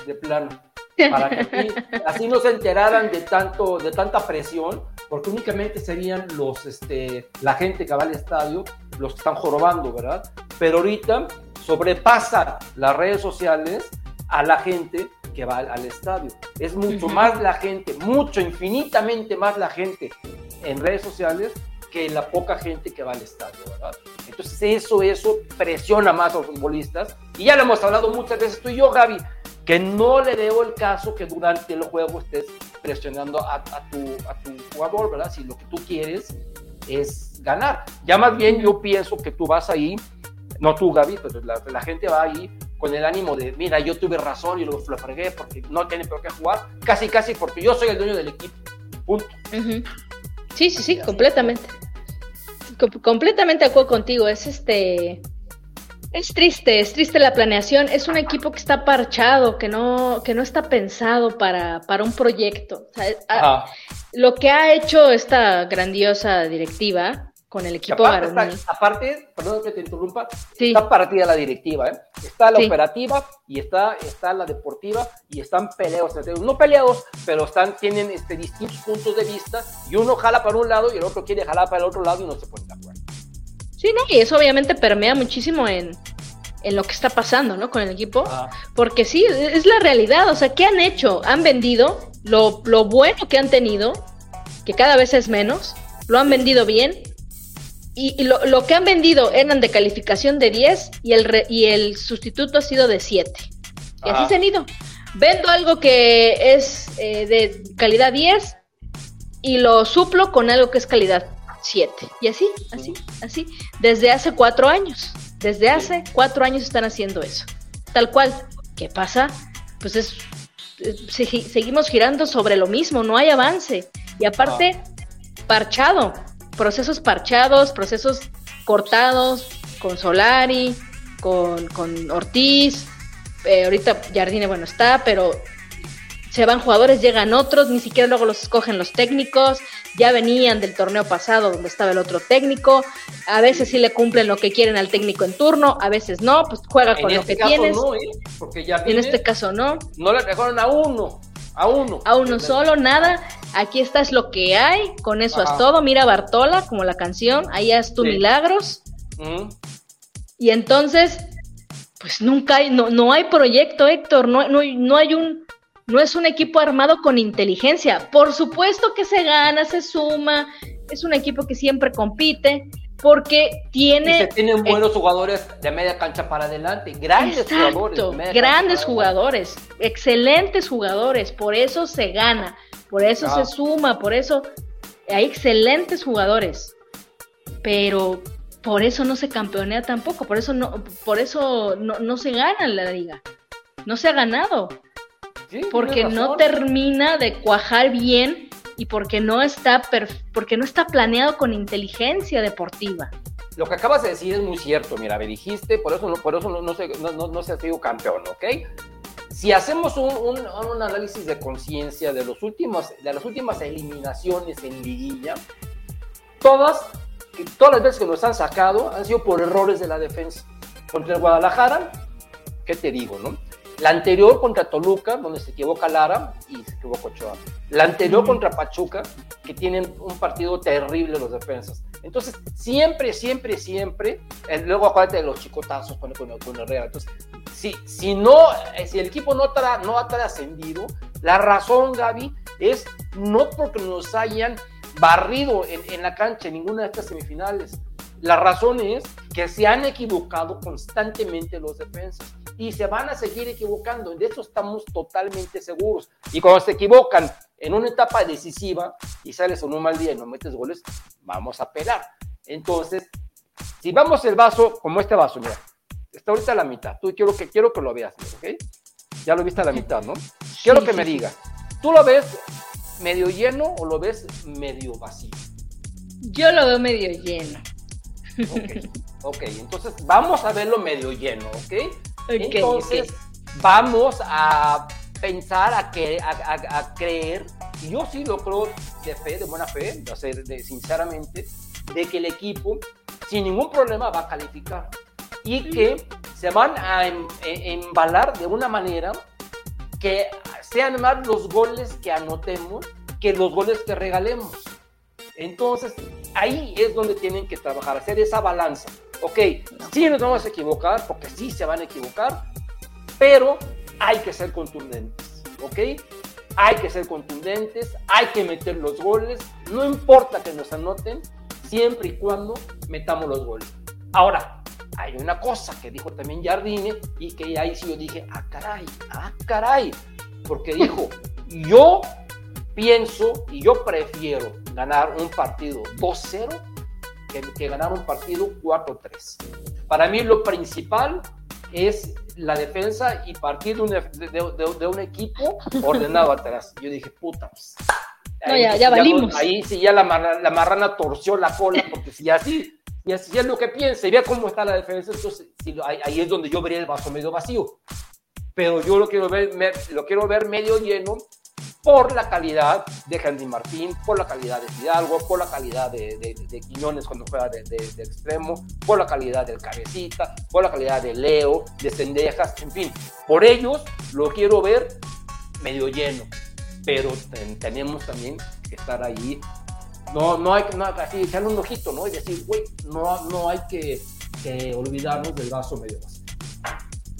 de plano para que así, no se enteraran de, tanto, de tanta presión, porque únicamente serían los, este, la gente que va al estadio los que están jorobando, ¿verdad? Pero ahorita sobrepasa las redes sociales a la gente que va al, estadio. Es mucho más la gente, mucho, infinitamente más la gente en redes sociales que la poca gente que va al estadio, ¿verdad? Entonces eso, eso presiona más a los futbolistas. Y ya lo hemos hablado muchas veces tú y yo, Gaby que no le debo el caso que durante el juego estés presionando a, tu, a tu jugador, ¿verdad? Si lo que tú quieres es ganar. Ya más bien yo pienso que tú vas ahí, no tú, Gaby, pero la, gente va ahí con el ánimo de, mira, yo tuve razón y lo, lo fregué porque no tiene por qué jugar, casi, casi porque yo soy el dueño del equipo. Punto. Sí, sí, sí, completamente. completamente de acuerdo contigo. Es este es triste, es triste la planeación. Es un equipo que está parchado, que no, que no está pensado para, para un proyecto. lo que ha hecho esta grandiosa directiva con el equipo aparte, aparte, perdón que te interrumpa, está partida la directiva, ¿eh? Está la operativa y está, está la deportiva y están peleados, no peleados, pero están, tienen este, distintos puntos de vista y uno jala para un lado y el otro quiere jalar para el otro lado y no se pueden de acuerdo. Sí, ¿no? Y eso obviamente permea muchísimo en, lo que está pasando, ¿no? Con el equipo. Ah. Porque sí, es la realidad. O sea, ¿qué han hecho? Han vendido lo, lo, bueno que han tenido, que cada vez es menos, lo han vendido bien. Y, lo, lo, que han vendido eran de calificación de 10 y el, y el sustituto ha sido de 7. Y así se han ido. Vendo algo que es eh, de calidad 10 y lo suplo con algo que es calidad siete. Y así, así, así. Desde hace cuatro años. Desde hace cuatro años están haciendo eso. Tal cual. ¿Qué pasa? Pues es, seguimos girando sobre lo mismo, no hay avance. Y aparte, parchado. Procesos parchados, procesos cortados con Solari, con, con Ortiz, eh, ahorita Jardine, bueno, está, pero se van jugadores, llegan otros, ni siquiera luego los escogen los técnicos, ya venían del torneo pasado donde estaba el otro técnico, a veces sí le cumplen lo que quieren al técnico en turno, a veces no, pues juega con lo este que tienes. No, ¿eh? Porque ya en este caso no. No le dejaron a uno, a uno. A uno solo, nada. Aquí está es lo que hay, con eso es todo. Mira Bartola, como la canción, ahí es tu milagros. Y entonces, pues nunca hay, no, no hay proyecto, Héctor, no, no, no hay un no es un equipo armado con inteligencia. Por supuesto que se gana, se suma, es un equipo que siempre compite porque tiene... Y se tienen buenos jugadores de media cancha para adelante, grandes jugadores. grandes jugadores, excelentes jugadores, por eso se gana, por eso se suma, por eso hay excelentes jugadores, pero por eso no se campeonea tampoco, por eso no, por eso no, no se gana la liga, no se ha ganado porque no termina de cuajar bien y porque no está porque no está planeado con inteligencia deportiva. Lo que acabas de decir es muy cierto, mira, me dijiste, por eso no, por eso no, se, no, se ha sido campeón, ¿ok? Si hacemos un, un, análisis de conciencia de, los últimos, de las últimas eliminaciones en liguilla, todas, todas las veces que nos han sacado han sido por errores de la defensa. Contra el Guadalajara, ¿qué te digo, no? La anterior contra Toluca, donde se equivoca Lara y se equivocó Ochoa. La anterior contra Pachuca, que tienen un partido terrible los defensas. Entonces, siempre, siempre, siempre, eh, luego acuérdate de los chicotazos con, con, con Herrera. Entonces, si, si, no, eh, si el equipo no, tra, no ha trascendido, la razón, Gaby, es no porque nos hayan barrido en, en la cancha en ninguna de estas semifinales. La razón es que se han equivocado constantemente los defensas y se van a seguir equivocando. De eso estamos totalmente seguros. Y cuando se equivocan en una etapa decisiva y sales en un mal día y no metes goles, vamos a pelar. Entonces, si vamos el vaso como este vaso, mira, está ahorita a la mitad. Tú quiero que, quiero que lo veas, ¿ok? Ya lo viste a la mitad, ¿no? Quiero que me digas, ¿tú lo ves medio lleno o lo ves medio vacío? Yo lo veo medio lleno. Ok, ok, entonces vamos a verlo medio lleno, ¿ok? Entonces, vamos a pensar, a, que, a, creer, y yo sí lo creo de fe, de buena fe, de, sinceramente, de que el equipo sin ningún problema va a calificar y que se van a em, e, embalar de una manera que sean más los goles que anotemos que los goles que regalemos. Entonces, ahí es donde tienen que trabajar, hacer esa balanza ok, sí nos vamos a equivocar, porque sí se van a equivocar, pero hay que ser contundentes, ok. Hay que ser contundentes, hay que meter los goles, no importa que nos anoten, siempre y cuando metamos los goles. Ahora, hay una cosa que dijo también Jardine y que ahí sí yo dije, ah, caray, ah, caray, porque dijo, yo pienso y yo prefiero ganar un partido 2-0 que, que ganar un partido 4-3. Para mí lo principal es la defensa y partir de un, de, un equipo ordenado atrás. Yo dije, puta, pues, no, ya, ya valimos. ahí sí ya la, la, marrana torció la cola, porque si así, y así es lo que piensa y vea cómo está la defensa, entonces ahí, es donde yo vería el vaso medio vacío. Pero yo lo quiero ver, lo quiero ver medio lleno por la calidad de Henry Martín, por la calidad de Fidalgo, por la calidad de, de, Quiñones cuando juega de, extremo, por la calidad del Cabecita, por la calidad de Leo, de Cendejas, en fin, por ellos lo quiero ver medio lleno, pero tenemos también que estar ahí. No, no hay que no, así echarle un ojito, ¿no? Y decir, güey, no, no hay que, que olvidarnos del vaso medio vacío.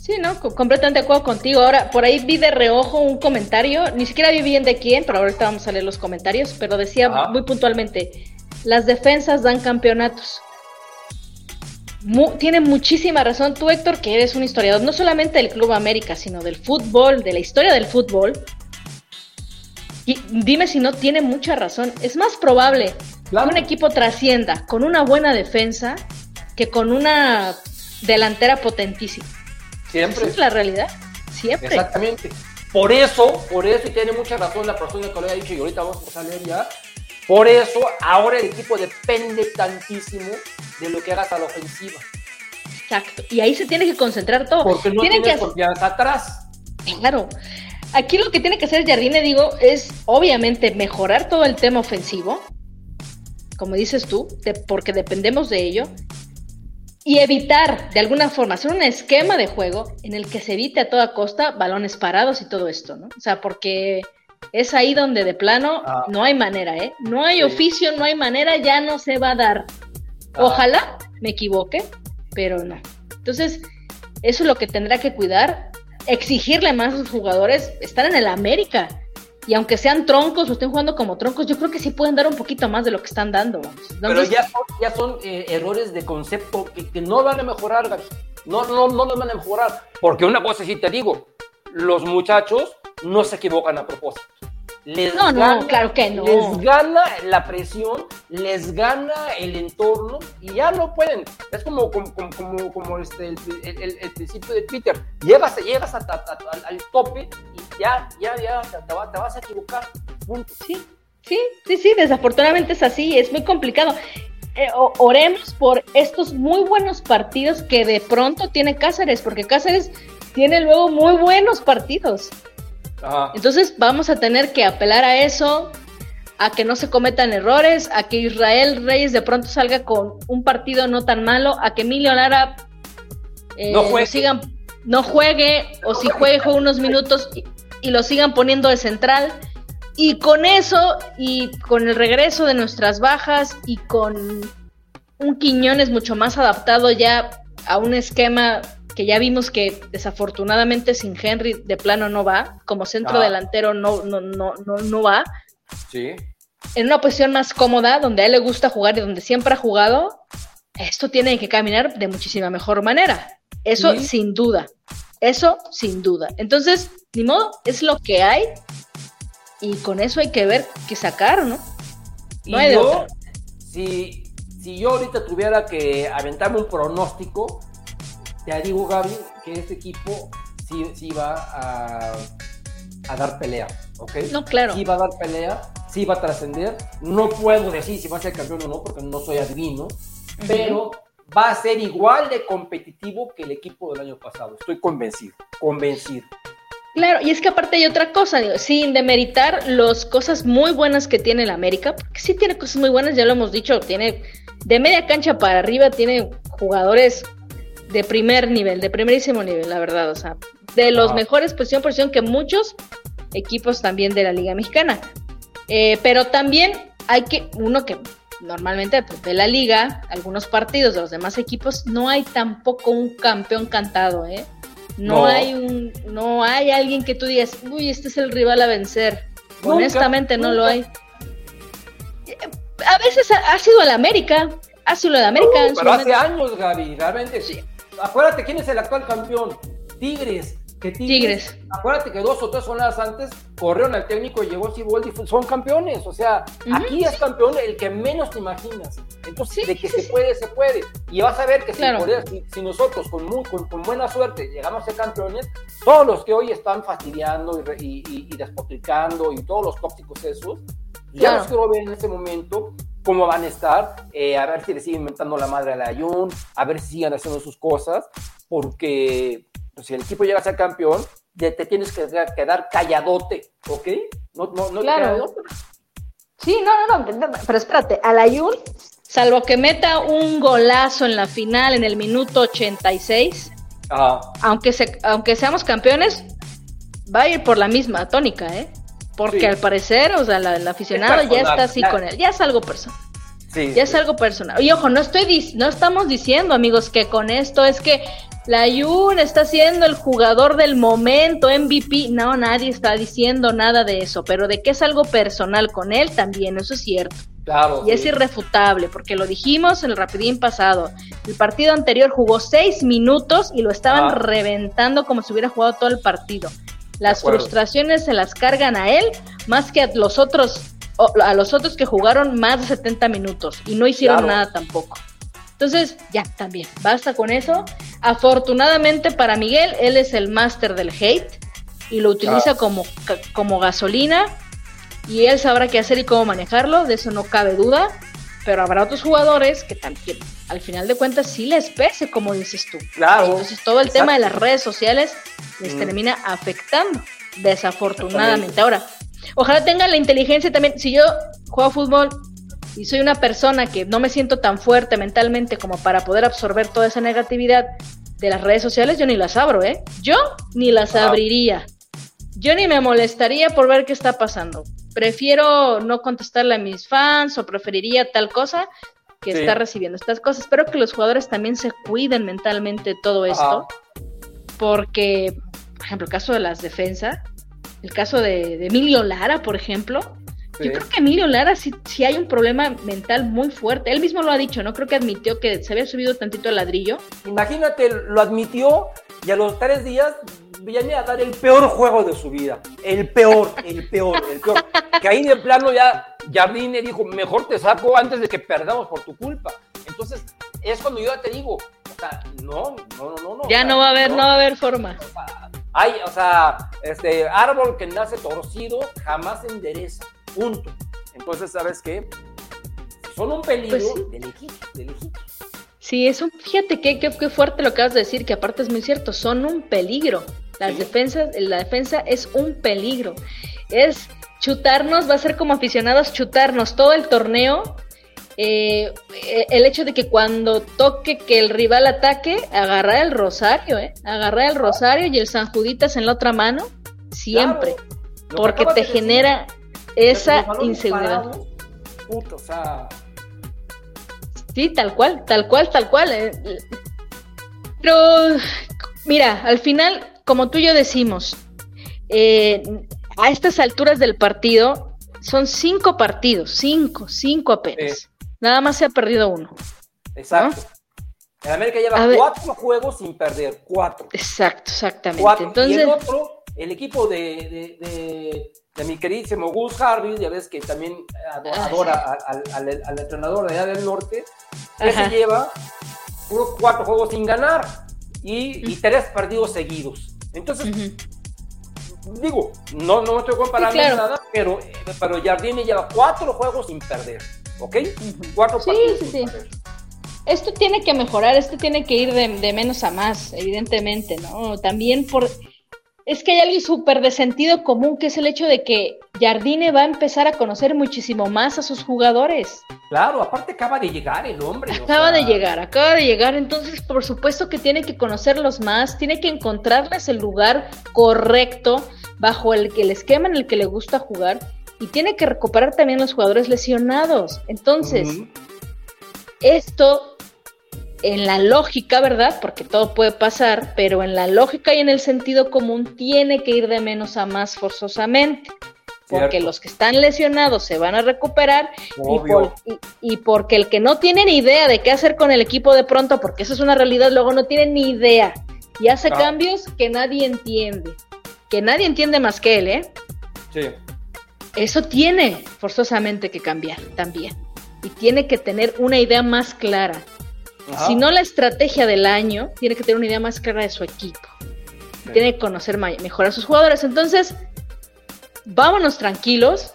Sí, ¿no? Completamente de acuerdo contigo. Ahora, por ahí vi de reojo un comentario, ni siquiera vi bien de quién, pero ahorita vamos a leer los comentarios, pero decía muy puntualmente, las defensas dan campeonatos. tiene muchísima razón tú, Héctor, que eres un historiador, no solamente del Club América, sino del fútbol, de la historia del fútbol. Y dime si no tiene mucha razón. Es más probable que un equipo trascienda con una buena defensa que con una delantera potentísima. Siempre. Esa es la realidad. Siempre. Exactamente. Por eso, por eso, y tiene mucha razón la persona que lo ha dicho, y ahorita vamos a salir ya. Por eso, ahora el equipo depende tantísimo de lo que hagas a la ofensiva. Exacto. Y ahí se tiene que concentrar todo. Porque no tiene tienes confianza atrás. Claro. Aquí lo que tiene que hacer Jardine, digo, es obviamente mejorar todo el tema ofensivo, como dices tú, porque dependemos de ello, y evitar de alguna forma hacer un esquema de juego en el que se evite a toda costa balones parados y todo esto, ¿no? O sea, porque es ahí donde de plano ah. no hay manera, ¿eh? No hay oficio, no hay manera, ya no se va a dar. Ah. Ojalá me equivoque, pero no. Entonces, eso es lo que tendrá que cuidar, exigirle más a sus jugadores, estar en el América. Y aunque sean troncos o estén jugando como troncos, yo creo que sí pueden dar un poquito más de lo que están dando. Pero ya son, ya son eh, errores de concepto que, no van a mejorar, No, no, no los van a mejorar. Porque una cosa sí te digo, los muchachos no se equivocan a propósito. Les no, no, claro que no. Les gana la presión, les gana el entorno y ya no pueden. Es como, como, como, como este, el, principio de Twitter. Llegas, llegas al tope y ya, ya, ya te, vas a equivocar. Sí, sí, sí, sí, desafortunadamente es así, es muy complicado. Eh, oremos por estos muy buenos partidos que de pronto tiene Cáceres, porque Cáceres tiene luego muy buenos partidos. Entonces vamos a tener que apelar a eso, a que no se cometan errores, a que Israel Reyes de pronto salga con un partido no tan malo, a que Emilio Lara eh, no, juegue. Sigan, no juegue, o si juegue, juegue unos minutos y, lo sigan poniendo de central. Y con eso, y con el regreso de nuestras bajas, y con un Quiñones mucho más adaptado ya a un esquema que ya vimos que desafortunadamente sin Henry de plano no va, como centro ah. delantero no, no, no, no, no va. Sí. En una posición más cómoda, donde a él le gusta jugar y donde siempre ha jugado, esto tiene que caminar de muchísima mejor manera. Eso sin duda. Eso sin duda. Entonces, ni modo, es lo que hay. Y con eso hay que ver qué sacar, ¿no? No hay de otra. Si, si yo ahorita tuviera que aventarme un pronóstico, ya digo, Gaby, que este equipo sí, sí va a, a, dar pelea, ¿ok? No, claro. Sí va a dar pelea, sí va a trascender. No puedo decir si va a ser campeón o no, porque no soy adivino, pero va a ser igual de competitivo que el equipo del año pasado. Estoy convencido, convencido. Claro, y es que aparte hay otra cosa, sin demeritar las cosas muy buenas que tiene el América, porque sí tiene cosas muy buenas, ya lo hemos dicho, tiene de media cancha para arriba, tiene jugadores de primer nivel, de primerísimo nivel, la verdad, o sea, de los mejores posición por posición que muchos equipos también de la Liga Mexicana. Eh, pero también hay que, uno que normalmente pues, de la liga, algunos partidos de los demás equipos, no hay tampoco un campeón cantado, ¿eh? No, hay un, no hay alguien que tú digas, uy, este es el rival a vencer. Honestamente no lo hay. A veces ha, sido el América, ha sido el América. pero hace años, Gaby, realmente. Sí acuérdate quién es el actual campeón. Tigres. Que tigres, Acuérdate que dos o tres jornadas antes corrieron al técnico, y llegó Siboldi, son campeones. O sea, aquí es campeón el que menos te imaginas. Entonces, de que se puede, se puede. Y vas a ver que si, nosotros con, con, buena suerte llegamos a ser campeones, todos los que hoy están fastidiando y, y, despotricando y todos los tóxicos esos, ya los quiero ver en ese momento cómo van a estar, eh, a ver si le siguen inventando la madre a la Ayun, a ver si siguen haciendo sus cosas, porque pues, si el equipo llega a ser campeón, te, te tienes que quedar calladote, ¿ok? No, no, no claro. Sí, no, no, no, pero espérate, a la salvo que meta un golazo en la final en el minuto 86, aunque, se, aunque seamos campeones, va a ir por la misma tónica, ¿eh? Porque al parecer, o sea, el aficionado ya está así con él, ya es algo personal. Sí, ya es algo personal. Y ojo, no estoy no estamos diciendo, amigos, que con esto es que la Jun está siendo el jugador del momento, MVP. No, nadie está diciendo nada de eso, pero de que es algo personal con él también, eso es cierto. Claro, y es irrefutable, porque lo dijimos en el rapidín pasado. El partido anterior jugó seis minutos y lo estaban ah. reventando como si hubiera jugado todo el partido. Las frustraciones se las cargan a él más que a los otros a los otros que jugaron más de 70 minutos y no hicieron nada tampoco. Entonces, ya, también, basta con eso. Afortunadamente para Miguel, él es el máster del hate y lo utiliza como, como gasolina y él sabrá qué hacer y cómo manejarlo, de eso no cabe duda. pero habrá otros jugadores que también, al final de cuentas, sí les pese, como dices tú. Claro. Entonces, todo el tema de las redes sociales les mm. termina afectando, desafortunadamente. Ahora, ojalá tengan la inteligencia también. Si yo juego fútbol y soy una persona que no me siento tan fuerte mentalmente como para poder absorber toda esa negatividad de las redes sociales, yo ni las abro, ¿eh? Yo ni las abriría. Yo ni me molestaría por ver qué está pasando. Prefiero no contestarle a mis fans o preferiría tal cosa que estar recibiendo estas cosas. Espero que los jugadores también se cuiden mentalmente todo esto. Porque, por ejemplo, el caso de las defensas, el caso de Emilio Lara, por ejemplo, yo creo que Emilio Lara sí, sí, hay un problema mental muy fuerte. Él mismo lo ha dicho, ¿no? Creo que admitió que se había subido tantito el ladrillo. Imagínate, lo admitió y a los tres días viene a dar el peor juego de su vida. El peor, el peor, el peor. Que ahí de plano ya Jardine dijo, mejor te saco antes de que perdamos por tu culpa. Entonces, es cuando yo ya te digo, o sea, no, no, no, no. Ya no va a haber, no, va a haber forma. Hay, o sea, este árbol que nace torcido jamás se endereza. Punto. Entonces, ¿sabes qué? Son un peligro pues equipo, del equipo. Sí, es un, fíjate qué, qué, fuerte lo que acabas de decir, que aparte es muy cierto, son un peligro. Las defensas, la defensa es un peligro. Es chutarnos, va a ser como aficionados chutarnos todo el torneo. Eh, el hecho de que cuando toque que el rival ataque, agarrar el rosario, ¿eh? Agarrar el rosario y el San Juditas en la otra mano, siempre. porque te genera, esa inseguridad. Puto, o sea... Sí, tal cual, tal cual, tal cual. Eh. Pero, mira, al final, como tú y yo decimos, eh, a estas alturas del partido, son cinco partidos, cinco, cinco apenas. Nada más se ha perdido uno. Exacto. En América lleva cuatro juegos sin perder, cuatro. Exacto, exactamente. Entonces, y el otro, el equipo de, de mi queridísimo Gus Harvey, ya ves que también adora al, entrenador de allá del norte, que se lleva cuatro juegos sin ganar y, tres partidos seguidos. Entonces, digo, no, no me estoy comparando nada, pero, pero Jardine lleva cuatro juegos sin perder, ¿ok? Cuatro partidos sin perder. Esto tiene que mejorar, esto tiene que ir de, de menos a más, evidentemente, ¿no? También por es que hay algo súper de sentido común, que es el hecho de que Jardine va a empezar a conocer muchísimo más a sus jugadores. Claro, aparte acaba de llegar el hombre. Acaba de llegar, acaba de llegar, entonces por supuesto que tiene que conocerlos más, tiene que encontrarles el lugar correcto bajo el, el esquema en el que le gusta jugar y tiene que recuperar también los jugadores lesionados. Entonces, esto en la lógica, ¿verdad? Porque todo puede pasar, pero en la lógica y en el sentido común tiene que ir de menos a más forzosamente. Porque los que están lesionados se van a recuperar y, porque el que no tiene ni idea de qué hacer con el equipo de pronto, porque eso es una realidad, luego no tiene ni idea y hace ah. cambios que nadie entiende, que nadie entiende más que él, ¿eh? Sí. Eso tiene forzosamente que cambiar también y tiene que tener una idea más clara si no la estrategia del año, tiene que tener una idea más clara de su equipo. Tiene que conocer mejor a sus jugadores. Entonces, vámonos tranquilos.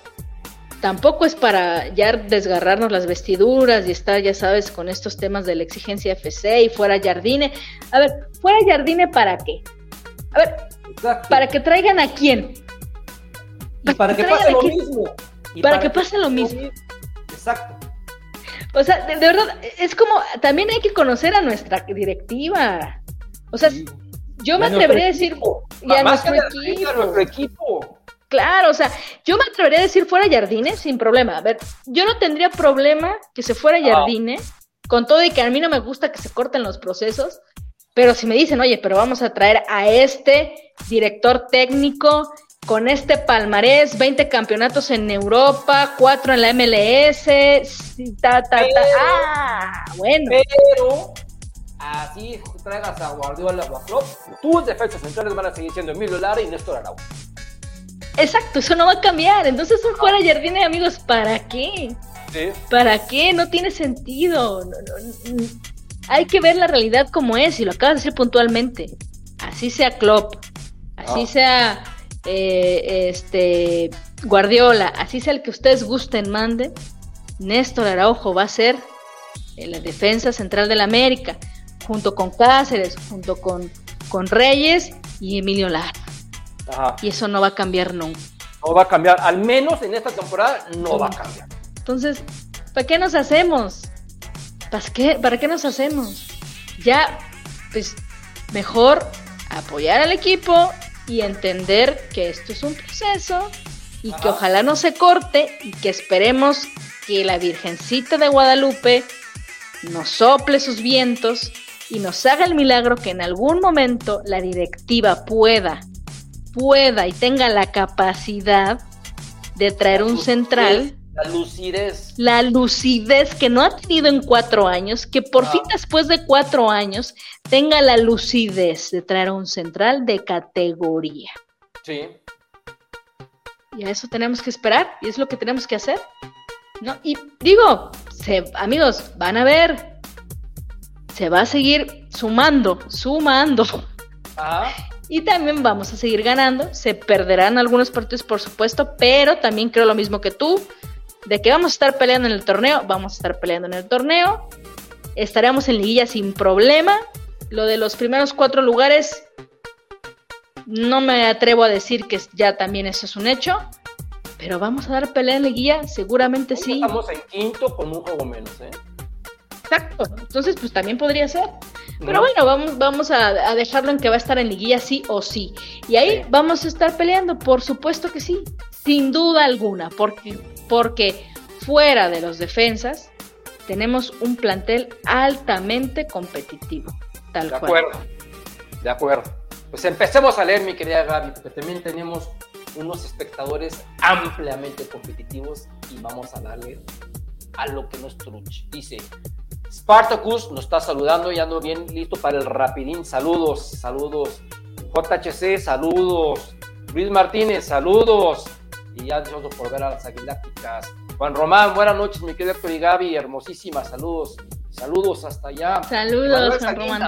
Tampoco es para ya desgarrarnos las vestiduras y estar, ya sabes, con estos temas de la exigencia FC y fuera Jardine. A ver, ¿fuera Jardine para qué? A ver, ¿para que traigan a quién? Y para, que, pase lo mismo. para, que, pase lo mismo. Exacto. O sea, de, verdad, es como, también hay que conocer a nuestra directiva. O sea, yo me atrevería a decir, y a nuestro equipo. Claro, o sea, yo me atrevería a decir fuera Jardine sin problema. A ver, yo no tendría problema que se fuera Jardine, con todo y que a mí no me gusta que se corten los procesos, pero si me dicen, oye, pero vamos a traer a este director técnico con este palmarés, 20 campeonatos en Europa, 4 en la MLS, ta, ta, ta. Ah, bueno. Pero así traigas a Guardiola o a Klopp, tus defensas centrales van a seguir siendo Emilio Lara y Néstor Araujo. Exacto, eso no va a cambiar. Entonces, un fuera Jardine, amigos, ¿para qué? ¿Sí? ¿Para qué? No tiene sentido. hay que ver la realidad como es, y lo acabas de decir puntualmente. Así sea Klopp, así ah. sea eh, este Guardiola, así sea el que ustedes gusten, manden, Néstor Araujo va a ser en la defensa central de la América, junto con Cáceres, junto con, con Reyes y Emilio Lara. Y eso no va a cambiar nunca. No va a cambiar, al menos en esta temporada no va a cambiar. Entonces, ¿para qué nos hacemos? ¿Para qué, ¿Para qué nos hacemos? Ya, pues, mejor apoyar al equipo y entender que esto es un proceso y que ojalá no se corte y que esperemos que la Virgencita de Guadalupe nos sople sus vientos y nos haga el milagro que en algún momento la directiva pueda, pueda y tenga la capacidad de traer un central. La lucidez. La lucidez que no ha tenido en cuatro años, que por fin después de cuatro años tenga la lucidez de traer un central de categoría. Sí. Y a eso tenemos que esperar y es lo que tenemos que hacer. ¿no? Y digo, amigos, van a ver, se va a seguir sumando, sumando. Y también vamos a seguir ganando. Se perderán algunos partidos, por supuesto, pero también creo lo mismo que tú. De que vamos a estar peleando en el torneo, vamos a estar peleando en el torneo. Estaremos en liguilla sin problema. Lo de los primeros cuatro lugares, no me atrevo a decir que ya también eso es un hecho. Pero vamos a dar pelea en liguilla, seguramente sí. Estamos en quinto con un juego menos, ¿eh? Exacto, entonces pues también podría ser. Pero bueno, vamos, vamos a, dejarlo en que va a estar en liguilla sí o sí. Y ahí vamos a estar peleando, por supuesto que sí, sin duda alguna, porque, porque fuera de los defensas tenemos un plantel altamente competitivo. Tal de acuerdo, de acuerdo. Pues empecemos a leer, mi querida Gaby, porque también tenemos unos espectadores ampliamente competitivos y vamos a darle a lo que nos truche. Dice, Spartacus nos está saludando y ando bien listo para el rapidín. Saludos, saludos. JHC, saludos. Luis Martínez, saludos. Y ya deseoso por ver a las aguilácticas. Juan Román, buenas noches, mi querido Héctor y Gaby, hermosísima, saludos. Saludos hasta allá. Saludos, Juan Román.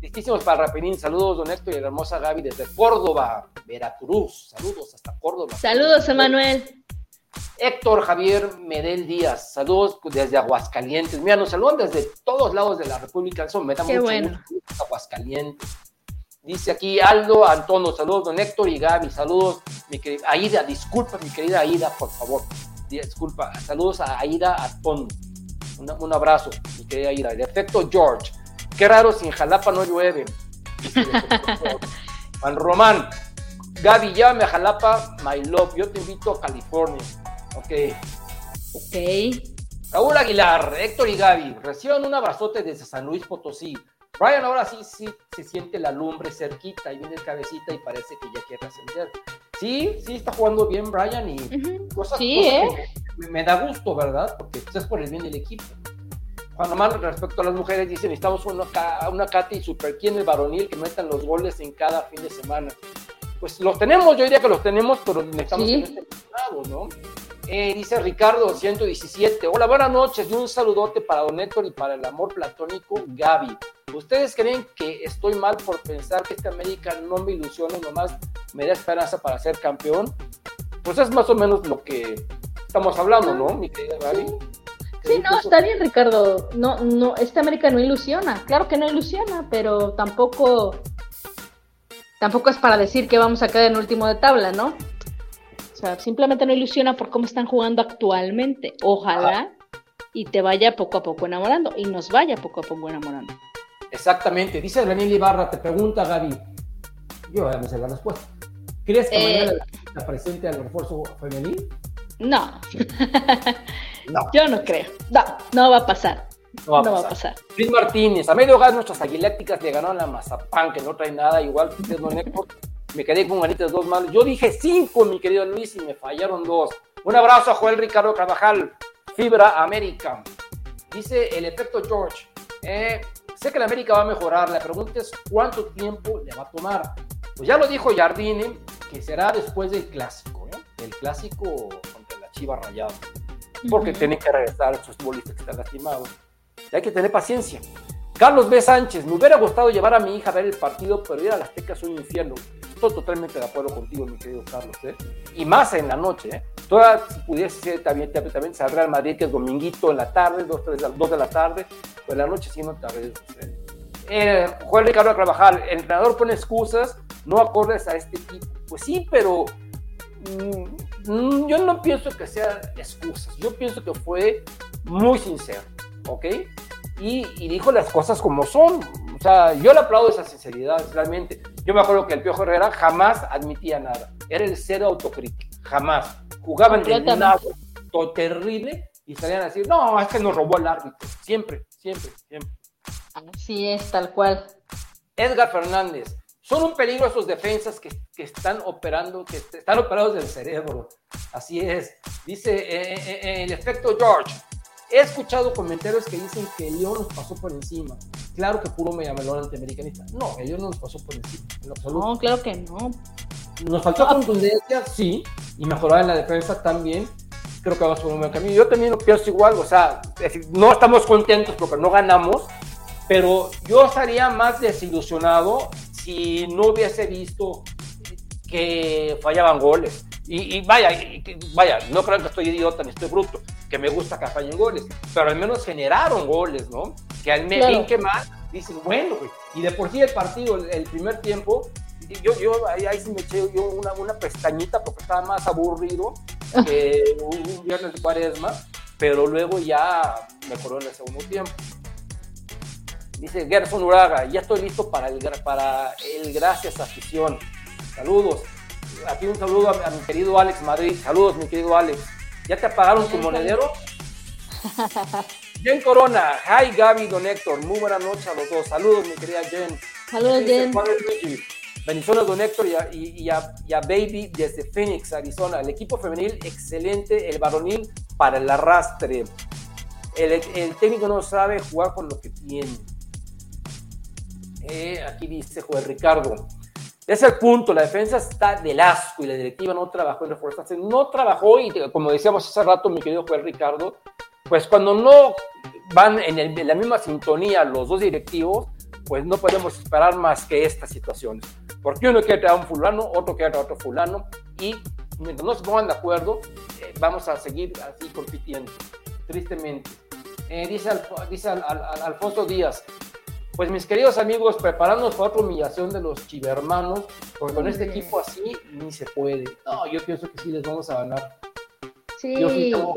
Listísimos para Rapidín. Saludos, don Héctor y la hermosa Gaby desde Córdoba, Veracruz. Saludos hasta Córdoba. Saludos, Emanuel. Héctor Javier Medel Díaz, saludos desde Aguascalientes. Mira, nos saludan desde todos lados de la República. Me da mucho bueno. gusto. Aguascalientes. Dice aquí Aldo Antonio, saludos, don Héctor y Gaby. Saludos, mi querida Aida. Disculpa, mi querida Aida, por favor. Disculpa. Saludos a Aida Antonio. un abrazo, mi querida Aida. De efecto George. Qué raro si en Jalapa no llueve. Juan Román, Gaby, llámame a Jalapa, my love. Yo te invito a California. Ok. Ok. Raúl Aguilar, Héctor y Gaby, reciban un abrazote desde San Luis Potosí. Brian ahora sí, sí se siente la lumbre cerquita y viene el cabecita y parece que ya quiere ascender. Sí, sí está jugando bien Brian y cosas, sí, ¿eh? me, me, da gusto, ¿verdad? Porque pues, es por el bien del equipo. Cuando más respecto a las mujeres, dicen, necesitamos una, una Katy Super en el varonil que metan los goles en cada fin de semana. Pues los tenemos, yo diría que los tenemos, pero necesitamos ¿Sí? en este lado, ¿no? Eh, dice Ricardo 117, hola, buenas noches y un saludote para Don Héctor y para el amor platónico Gaby. ¿Ustedes creen que estoy mal por pensar que esta América no me ilusiona y nomás me da esperanza para ser campeón? Pues es más o menos lo que estamos hablando, ¿no, mi querida Gaby? Sí, no, está bien, Ricardo. No, no, esta América no ilusiona. Claro que no ilusiona, pero tampoco, tampoco es para decir que vamos a quedar en último de tabla, ¿no? Sea, simplemente no ilusiona por cómo están jugando actualmente. Ojalá y te vaya poco a poco enamorando y nos vaya poco a poco enamorando. Exactamente. Dice Daniel Ibarra, te pregunta Gaby. Yo ya me sé la respuesta. ¿Crees que Eh, mañana la presente al refuerzo femenil? No. No. Yo no creo. No, no va a pasar. No va a No va a pasar. Luis Martínez, a medio gas nuestras aguilécticas le ganaron a Mazapán, que no trae nada, igual que usted, don Héctor. Me quedé con ganitas dos malos. Yo dije cinco, mi querido Luis, y me fallaron dos. Un abrazo a Joel Ricardo Carvajal, Fibra América. Dice el efecto George. eh, sé que la América va a mejorar. La pregunta es cuánto tiempo le va a tomar. Pues ya lo dijo Jardine, que será después del clásico, ¿eh? El clásico contra la Chiva Rayada. Porque Ujú. tienen que regresar sus futbolistas que están lastimados. Y hay que tener paciencia. Carlos B. Sánchez, me hubiera gustado llevar a mi hija a ver el partido, pero ir a las Azteca es un infierno. Estoy totalmente de acuerdo contigo, mi querido Carlos. ¿eh? Y más en la noche. ¿eh? toda, si pudiese ser, también, también al Madrid, que es dominguito en la tarde, 2, de la tarde, pues la noche sí no tarde. Eh, Juan Ricardo trabajar, el entrenador pone excusas, no acordes a este equipo. Pues sí, pero mm, mm, yo no pienso que sea excusas, yo pienso que fue muy sincero, ¿ok? Y, y, dijo las cosas como son. O sea, yo le aplaudo esa sinceridad, realmente. Yo me acuerdo que el Piojo Herrera jamás admitía nada. Era el cero autocrítico, jamás. Jugaban de un terrible y salían a decir, no, es que nos robó el árbitro. Siempre, siempre, siempre. Así es, tal cual. Edgar Fernández, son un peligro esos defensas que, que están operando, que están operados del cerebro. Así es. Dice eh, eh, eh, el efecto George. He escuchado comentarios que dicen que el León nos pasó por encima. Claro que puro megamelón antiamericanista. No, el León no nos pasó por encima. No, claro que no. Nos faltó contundencia, sí, y mejorar en la defensa también. Creo que vamos por un buen camino. Yo también lo pienso igual, o sea, no estamos contentos porque no ganamos, pero yo estaría más desilusionado si no hubiese visto que fallaban goles. Y, vaya, vaya, no creo que estoy idiota ni estoy bruto, que me gusta que fallen goles, pero al menos generaron goles, ¿no? Que al menos que más dicen, bueno, y de por sí el partido, el, primer tiempo, yo, yo ahí, ahí sí me eché yo una, una pestañita porque estaba más aburrido que un, viernes de cuaresma, pero luego ya mejoró en el segundo tiempo. Dice Gerson Uraga, ya estoy listo para el, para el gracias afición. Saludos. Aquí un saludo a, mi querido Alex Madrid. Saludos, mi querido Alex. ¿Ya te apagaron tu monedero? Jen Corona, hi Gaby, don Héctor, muy buena noche a los dos. Saludos, mi querida Jen. Saludos, Jen. Bendiciones, don Héctor, y a, Baby desde Phoenix, Arizona. El equipo femenil, excelente. El varonil para el arrastre. El, el técnico no sabe jugar con lo que tiene. Eh, aquí dice Juan Ricardo. Es el punto, la defensa está del asco y la directiva no trabajó en reforzarse, no trabajó y como decíamos hace rato mi querido Juan Ricardo, pues cuando no van en, la misma sintonía los dos directivos, pues no podemos esperar más que estas situaciones. Porque uno quiere traer a un fulano, otro quiere traer a otro fulano y mientras no se pongan de acuerdo, eh, vamos a seguir así compitiendo, tristemente. Eh, dice, dice Alfonso Díaz, pues mis queridos amigos, preparándonos para otra humillación de los chivermanos, porque con este equipo así ni se puede. No, yo pienso que sí les vamos a ganar. Sí. Yo sí tengo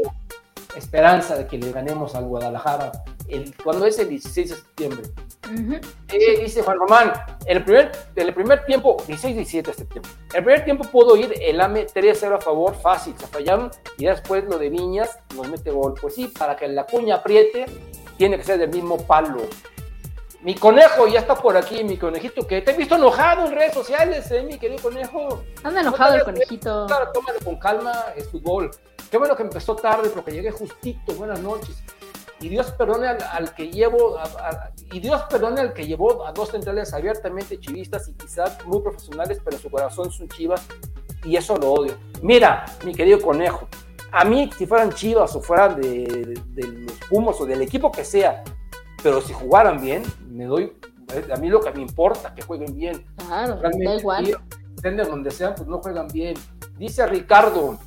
esperanza de que le ganemos al Guadalajara. El, cuando es el 16 de septiembre. Eh, dice Juan Román, el primer, el primer tiempo, 16-17 de septiembre, el primer tiempo pudo ir el AME 3-0 a favor, fácil, se fallaron y después lo de Viñas nos mete gol. Pues sí, para que la cuña apriete, tiene que ser del mismo palo. Mi conejo ya está por aquí, mi conejito, que te he visto enojado en redes sociales, ¿eh, mi querido conejo. Anda enojado el conejito. Claro, tómalo con calma, es fútbol. Qué bueno que empezó tarde, porque llegué justito. Buenas noches. Y Dios perdone al, que llevo, y Dios perdone al que llevó a dos centrales abiertamente chivistas y quizás muy profesionales, pero su corazón son chivas y eso lo odio. Mira, mi querido conejo, a mí si fueran chivas o fueran de, de los Pumas o del equipo que sea, pero si jugaran bien, me doy, a mí lo que me importa, que jueguen bien. Claro, Realmente, da igual. donde sean, pues no juegan bien. Dice Ricardo,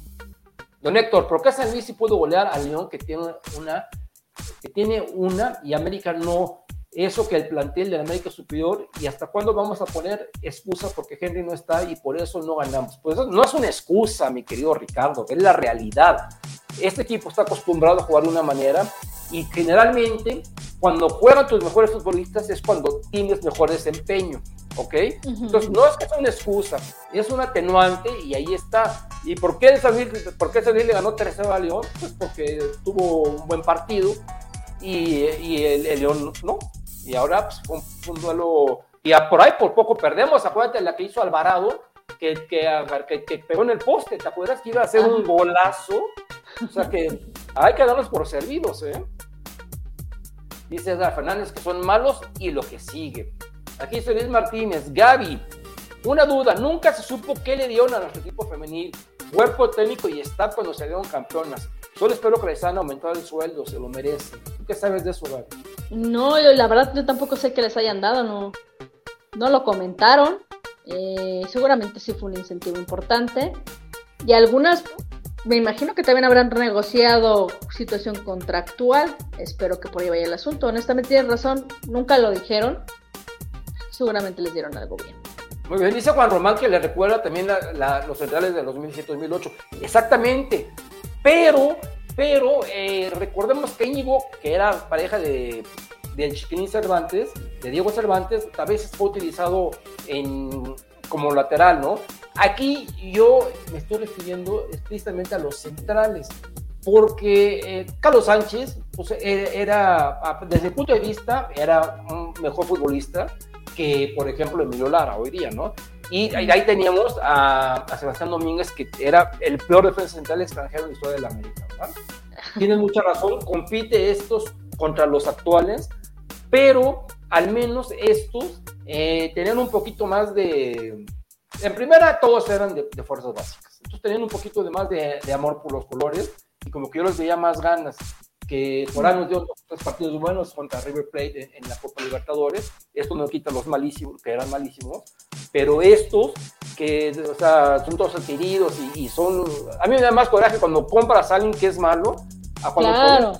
don Héctor, ¿por qué San Luis sí pudo golear al León que tiene una, que tiene una y América no? Eso que el plantel de América es superior y hasta cuándo vamos a poner excusa porque Henry no está y por eso no ganamos. Pues no es una excusa, mi querido Ricardo, es la realidad. Este equipo está acostumbrado a jugar de una manera y generalmente cuando juegan tus mejores futbolistas es cuando tienes mejor desempeño, ¿ok? Entonces no es que sea una excusa, es un atenuante y ahí está. ¿Y por qué San Luis, por qué San Luis le ganó 3 a León? Pues porque tuvo un buen partido y, y el, León no. Y ahora pues, fue un, duelo, y por ahí por poco perdemos, acuérdate la que hizo Alvarado, que, que, que, pegó en el poste, ¿te acuerdas que iba a hacer un golazo? O sea que hay que darnos por servidos, ¿eh? Dice Edgar Fernández que son malos y lo que sigue. Aquí dice Luis Martínez, Gaby, una duda, nunca se supo qué le dieron a nuestro equipo femenil, cuerpo técnico y staff cuando salieron campeonas. Solo espero que les hayan aumentado el sueldo, se lo merece. ¿Tú qué sabes de eso, Gaby? No, la verdad yo tampoco sé que les hayan dado, no, no lo comentaron. Eh, seguramente sí fue un incentivo importante. Y algunas me imagino que también habrán negociado situación contractual. Espero que por ahí vaya el asunto. Honestamente, tienes razón, nunca lo dijeron. Seguramente les dieron algo bien. Muy bien, dice Juan Román que le recuerda también los centrales de 2007-2008. Exactamente. Pero, pero, eh, recordemos que Íñigo, que era pareja de, de Chiquilín Cervantes, de Diego Cervantes, a veces fue utilizado en, como lateral, ¿no? Aquí yo me estoy refiriendo explícitamente a los centrales, porque eh, Carlos Sánchez pues, e, era, desde el punto de vista, era un mejor futbolista que, por ejemplo, Emilio Lara hoy día, ¿no? Y ahí, teníamos a, Sebastián Domínguez, que era el peor defensa central extranjero en la historia de la América, ¿verdad? Tienes mucha razón, compite estos contra los actuales, pero al menos estos eh, tenían un poquito más de, en primera, todos eran de, fuerzas básicas. Entonces tenían un poquito de más de, amor por los colores y como que yo les veía más ganas que por años dio dos partidos buenos contra River Plate en, la Copa Libertadores. Esto no quita los malísimos, que eran malísimos, pero estos que o sea, son todos adquiridos y, son... A mí me da más coraje cuando compras a alguien que es malo a cuando claro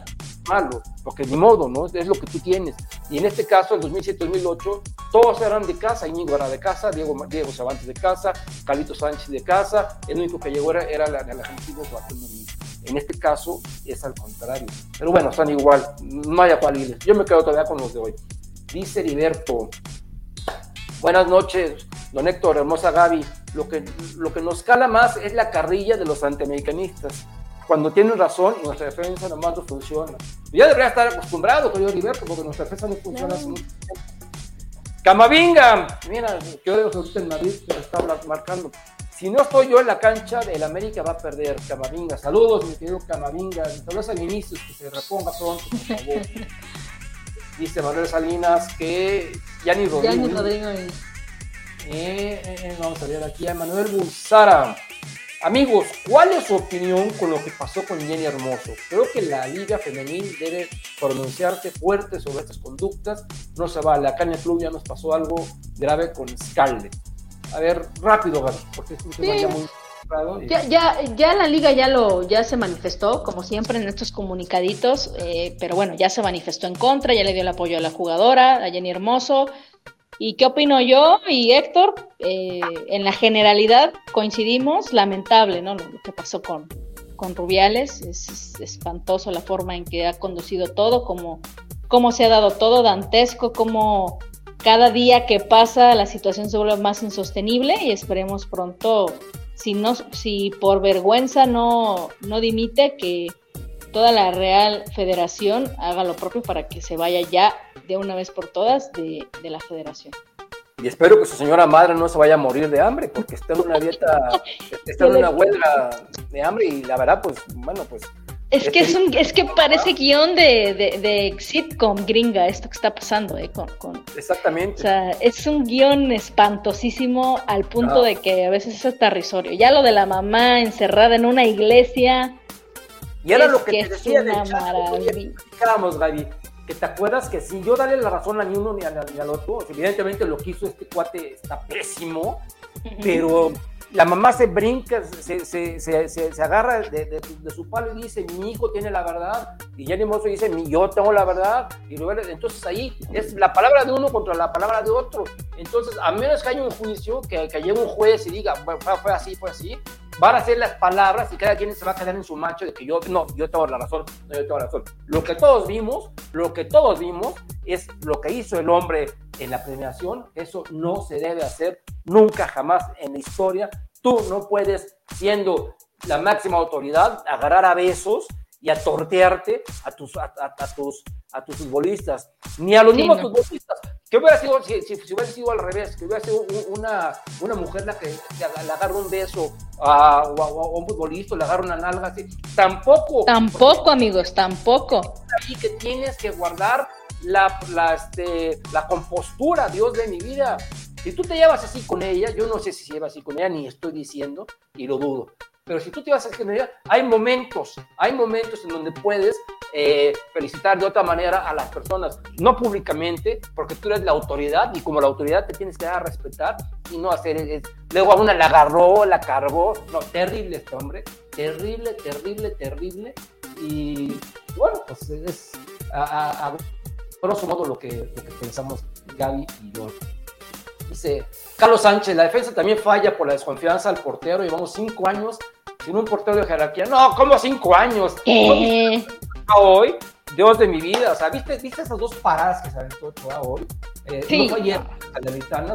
malo, porque ni modo, ¿no? Es lo que tú tienes. Y en este caso, en 2007-2008, todos eran de casa, Íñigo era de casa, Diego, Diego Cervantes de casa, Carlito Sánchez de casa, el único que llegó era, era la, el argentino En este caso es al contrario. Pero bueno, están igual, no hay a cuál irles. Yo me quedo todavía con los de hoy. Dice Heriberto, buenas noches, don Héctor, hermosa Gaby. Lo que, lo que nos cala más es la carrilla de los antiamericanistas cuando tienen razón y nuestra defensa nomás no funciona. Ya debería estar acostumbrado, querido Heriberto, porque nuestra defensa no funciona hace mucho tiempo. Camavinga, mira, que hoy ahorita en Madrid se está marcando. Si no estoy yo en la cancha, el América va a perder. Camavinga, saludos, mi querido Camavinga. Saludos al inicio, que se reponga pronto, por favor. Dice Manuel Salinas que ya ni Rodrigo. Ya ni Rodrigo. Eh, eh, eh, vamos a ver aquí a Manuel Bulsara. Amigos, ¿cuál es su opinión con lo que pasó con Jenny Hermoso? Creo que la Liga Femenil debe pronunciarse fuerte sobre estas conductas. No se vale. Acá en el club ya nos pasó algo grave con Scarlett. A ver, rápido, Gaby, porque es un tema ya muy. Ya, ya, ya, la liga ya lo ya se manifestó, como siempre en estos comunicaditos, eh, pero bueno, ya se manifestó en contra, ya le dio el apoyo a la jugadora, a Jenny Hermoso, ¿Y qué opino yo y Héctor? Eh, en la generalidad coincidimos, lamentable, ¿no? Lo, que pasó con, con Rubiales, es, espantoso la forma en que ha conducido todo, cómo, cómo se ha dado todo, dantesco, cómo cada día que pasa la situación se vuelve más insostenible y esperemos pronto, si, no, si por vergüenza no, no dimite, que toda la Real Federación haga lo propio para que se vaya ya de una vez por todas de, la federación. Y espero que su señora madre no se vaya a morir de hambre, porque está en una dieta, está en una huelga de hambre y la verdad, pues, bueno, pues... Es que, es, un, es que parece guion de, de, sitcom gringa esto que está pasando, ¿eh? Con, Exactamente. O sea, es un guion espantosísimo al punto de que a veces es hasta risorio. Ya lo de la mamá encerrada en una iglesia... Y era lo que, te decía de maravilla. Gaby que te acuerdas que si yo darle la razón a ni uno ni al, ni al otro, evidentemente lo que hizo este cuate está pésimo, pero la mamá se brinca, se, se, se, se agarra de, de, su palo y dice, mi hijo tiene la verdad, y Jenny Mosso dice, mi, yo tengo la verdad, y entonces ahí es la palabra de uno contra la palabra de otro, entonces a menos que haya un juicio, que, que llegue un juez y diga, fue, fue así, fue así, van a ser las palabras y cada quien se va a quedar en su macho de que yo, no, yo tengo la razón, no, yo tengo la razón. Lo que todos vimos, lo que todos vimos es lo que hizo el hombre en la premiación, eso no se debe hacer nunca jamás en la historia. Tú no puedes, siendo la máxima autoridad, agarrar a besos y a tortearte a tus, a, tus, a tus futbolistas, ni a los mismos futbolistas. ¿Qué hubiera sido si, si, hubiera sido al revés? Que hubiera sido una, una mujer la que le agarra un beso a, un futbolista, le agarra una nalga así. Tampoco. Tampoco, amigos, tampoco. Y que tienes que guardar la, la, este, la compostura, Dios de mi vida. Si tú te llevas así con ella, yo no sé si se lleva así con ella, ni estoy diciendo, y lo dudo. Pero si tú te vas a generar, hay momentos, hay momentos en donde puedes eh, felicitar de otra manera a las personas, no públicamente, porque tú eres la autoridad y como la autoridad te tienes que dar a respetar y no hacer. luego a una la agarró, la cargó. No, terrible este hombre, terrible, terrible, terrible. Y bueno, pues es a, a, grosso modo lo que, lo que pensamos Gaby y yo. Dice Carlos Sánchez, la defensa también falla por la desconfianza al portero. Llevamos cinco años sin un portero de jerarquía. No, ¿cómo cinco años? ¿Qué? Hoy, Dios de mi vida. O sea, ¿viste, ¿viste esas dos paradas que se aventó hoy? Eh, sí. No fue ayer,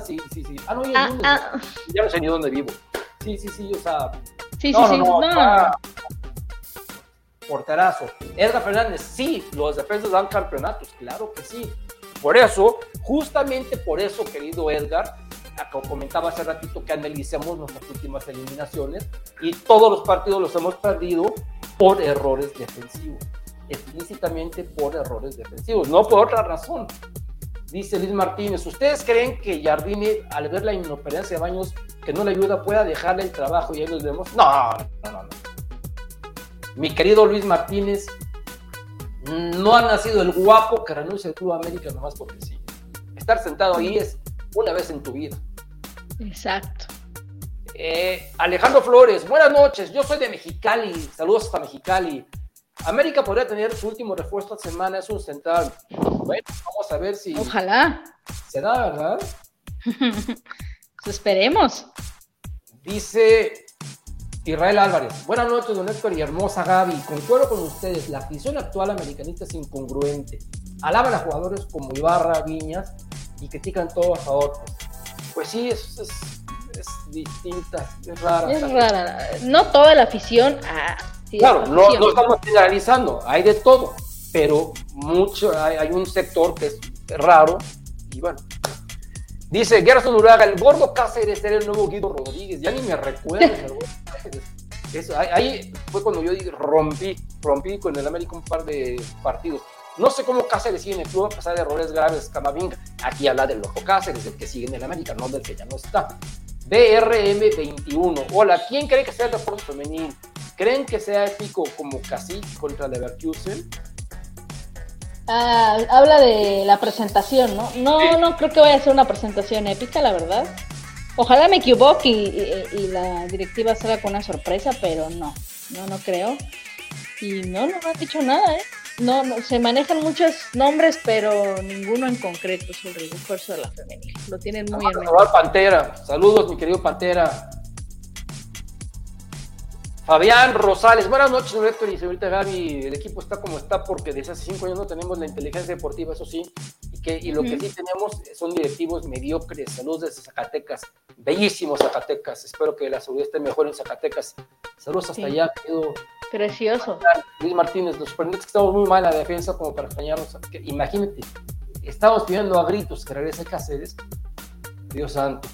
sí, sí, sí. Ah, no, ya, ah, ah. ya no sé ni dónde vivo. Sí, sí, sí, o sea. Sí, sí, sí. No, no, porterazo. Edgar Fernández, sí, los defensas dan campeonatos, claro que sí. Por eso, justamente por eso, querido Edgar, como comentaba hace ratito que analicemos nuestras últimas eliminaciones y todos los partidos los hemos perdido por errores defensivos, explícitamente por errores defensivos, no por otra razón. Dice Luis Martínez, ¿ustedes creen que Jardine, al ver la inoperancia de Baños que no le ayuda, pueda dejarle el trabajo y ahí nos vemos? No, no, no. Mi querido Luis Martínez, no ha nacido el guapo que renuncia al Club América nomás porque sí. Estar sentado ahí es una vez en tu vida. Exacto. Eh, Alejandro Flores, buenas noches. Yo soy de Mexicali. Saludos hasta Mexicali. América podría tener su último refuerzo esta semana, es un central. Bueno, vamos a ver si. Ojalá. Se da, ¿verdad? pues esperemos. Dice Israel Álvarez, buenas noches, don Héctor y hermosa Gaby. Concuerdo con ustedes, la afición actual americanista es incongruente. Alaban a jugadores como Ibarra, Viñas y critican todo a favor. Pues sí, es, es, distinta, es rara. Es rara. No toda la afición. Ah, claro, no, no, estamos generalizando, hay de todo, pero mucho, hay, hay un sector que es raro y bueno, Dice Gerson Uraga, el gordo Cáceres era el nuevo Guido Rodríguez. Ya ni me recuerdo. Eso, ahí fue cuando yo rompí, rompí con el América un par de partidos. No sé cómo Cáceres sigue en el club a pesar de errores graves, Camavinga. Aquí habla del loco Cáceres, del que sigue en el América, no del que ya no está. BRM21. Hola, ¿quién cree que sea el refuerzo femenil? ¿Creen que sea épico como Cacique contra Leverkusen? Ah, habla de la presentación, ¿no? No, no creo que vaya a ser una presentación épica, la verdad. Ojalá me equivoque y, la directiva salga con una sorpresa, pero no, no, no creo. Y no, no, han dicho nada, ¿eh? No, no, se manejan muchos nombres, pero ninguno en concreto sobre el refuerzo de la femenil. Lo tienen muy bien. Pantera. Saludos, mi querido Pantera. Fabián Rosales, buenas noches, Héctor y señorita Gaby. El equipo está como está porque desde hace cinco años no tenemos la inteligencia deportiva, eso sí, y, que, y lo que sí tenemos son directivos mediocres. Saludos desde Zacatecas, bellísimos Zacatecas. Espero que la seguridad esté mejor en Zacatecas. Saludos hasta allá, querido. Precioso. Luis Martínez, los sorprendente que estamos muy mal en la defensa como para extrañarnos. Imagínate, estamos pidiendo a gritos que regrese Cáceres. Dios santo.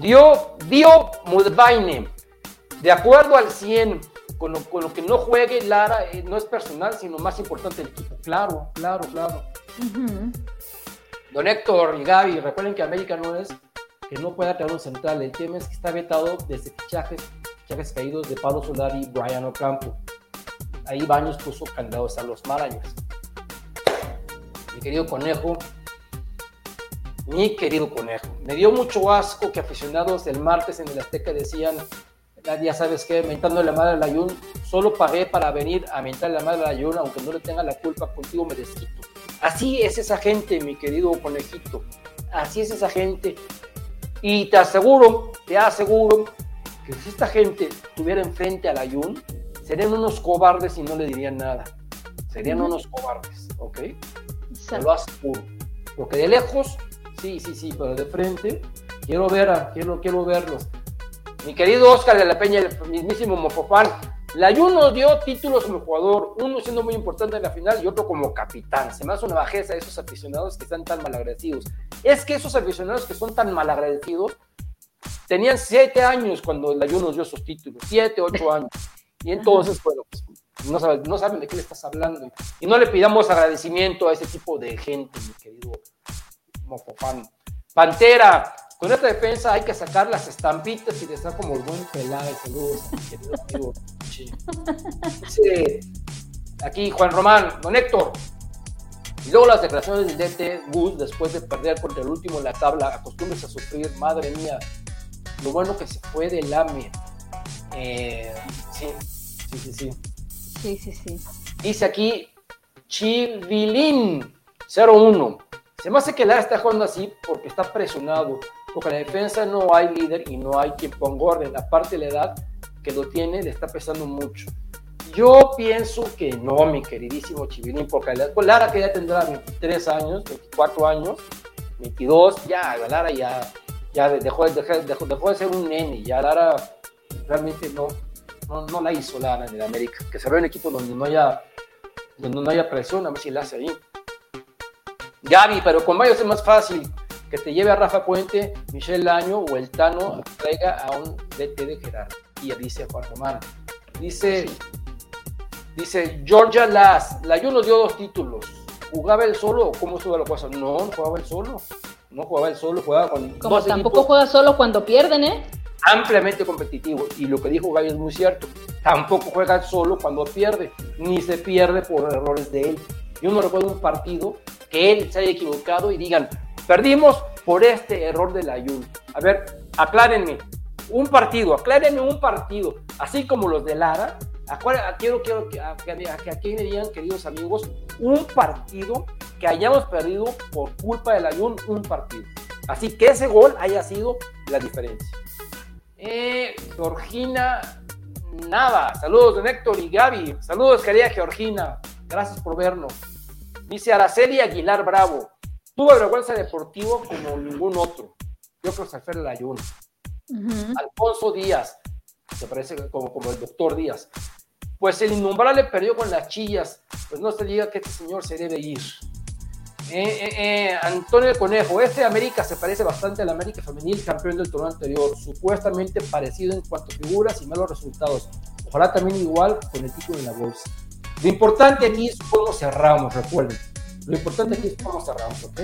Dio, dio Mudvaine, de acuerdo al 100, con lo, que no juegue Lara, eh, no es personal, sino más importante el equipo. Claro, claro, claro. Don Héctor y Gaby, recuerden que América no es que no pueda tener un central. El tema es que está vetado desde fichajes, fichajes caídos de Pablo Solari y Brian Ocampo. Ahí Baños puso candados a los marañas. Mi querido conejo, mi querido conejo. Me dio mucho asco que aficionados el martes en el Azteca decían, ya sabes qué, mentando la madre la Ayun, solo pagué para venir a mentar la madre la Ayun, aunque no le tenga la culpa, contigo me desquito. Así es esa gente, mi querido conejito. Así es esa gente. Y te aseguro, te aseguro, que si esta gente estuviera enfrente a la Ayun, serían unos cobardes y no le dirían nada. Serían unos cobardes, ¿ok? Te lo aseguro. Porque de lejos Sí, sí, sí, pero de frente. Quiero ver, quiero, quiero verlos. Mi querido Oscar de la Peña, el mismísimo Mofofán, la Ayuno dio títulos como jugador, uno siendo muy importante en la final y otro como capitán. Se me hace una bajeza de esos aficionados que están tan malagradecidos. Es que esos aficionados que son tan malagradecidos tenían siete años cuando la Ayuno dio sus títulos, siete, ocho años. Y entonces, bueno, pues, no, saben, no saben de qué le estás hablando. Y no le pidamos agradecimiento a ese tipo de gente, mi querido Mofofán. Pantera, con esta defensa hay que sacar las estampitas y de estar como el buen Peláez. Saludos, querido amigo. Sí. aquí Juan Román, don Héctor. Y luego las declaraciones del DT Gus después de perder contra el último en la tabla. Acostumbres a sufrir, madre mía. Lo bueno que se fue del AME. Eh, sí, sí, sí, sí. Sí, sí, sí. Dice aquí Chivilín 01. Se me hace que la está jugando así porque está presionado porque en la defensa no hay líder y no hay quien ponga orden. Aparte la edad que lo tiene le está pesando mucho. Yo pienso que no, mi queridísimo Chivilín, porque Lara que ya tendrá 23 años, 24 años, 22, ya, Lara ya, ya dejó, dejó, dejó, de ser un nene, ya Lara realmente no, no, la hizo Lara en el América. Que se ve un equipo donde no haya, donde no haya presión, a ver si la hace ahí. Gaby, pero con Mayo es más fácil que te lleve a Rafa Puente, Michelle Laño o el Tano traiga a un DT de jerarquía, dice Juan Román. Dice, dice Georgia Las, la nos dio dos títulos. ¿Jugaba el solo o cómo estuvo la cosa? No, jugaba el solo. No jugaba el solo, jugaba con. Como tampoco juega solo cuando pierden, ¿eh? Ampliamente competitivo. Y lo que dijo Gaby es muy cierto. Tampoco juega solo cuando pierde, ni se pierde por errores de él. Yo no recuerdo un partido que él se haya equivocado y digan, Perdimos por este error de la Ayun. A ver, aclárenme. Un partido, aclárenme un partido. Así como los de Lara. Quiero, quiero que, aquí me digan, queridos amigos, un partido que hayamos perdido por culpa del Ayun, un partido. Así que ese gol haya sido la diferencia. Eh, Georgina Nava, saludos de Héctor y Gaby, saludos querida Georgina, gracias por vernos. Dice Araceli Aguilar Bravo, tuvo vergüenza deportivo como ningún otro. Yo creo que se fue el ayuno. Alfonso Díaz, se parece como, como el doctor Díaz. Pues el innombrable perdió con las chillas, pues no se diga que este señor se debe ir. Eh, eh, eh, Antonio Conejo, este América se parece bastante al América femenil campeón del torneo anterior, supuestamente parecido en cuanto a figuras y malos resultados. Ojalá también igual con el título en la bolsa. Lo importante aquí es cómo cerramos, recuerden. Lo importante aquí es cómo cerramos, ¿ok?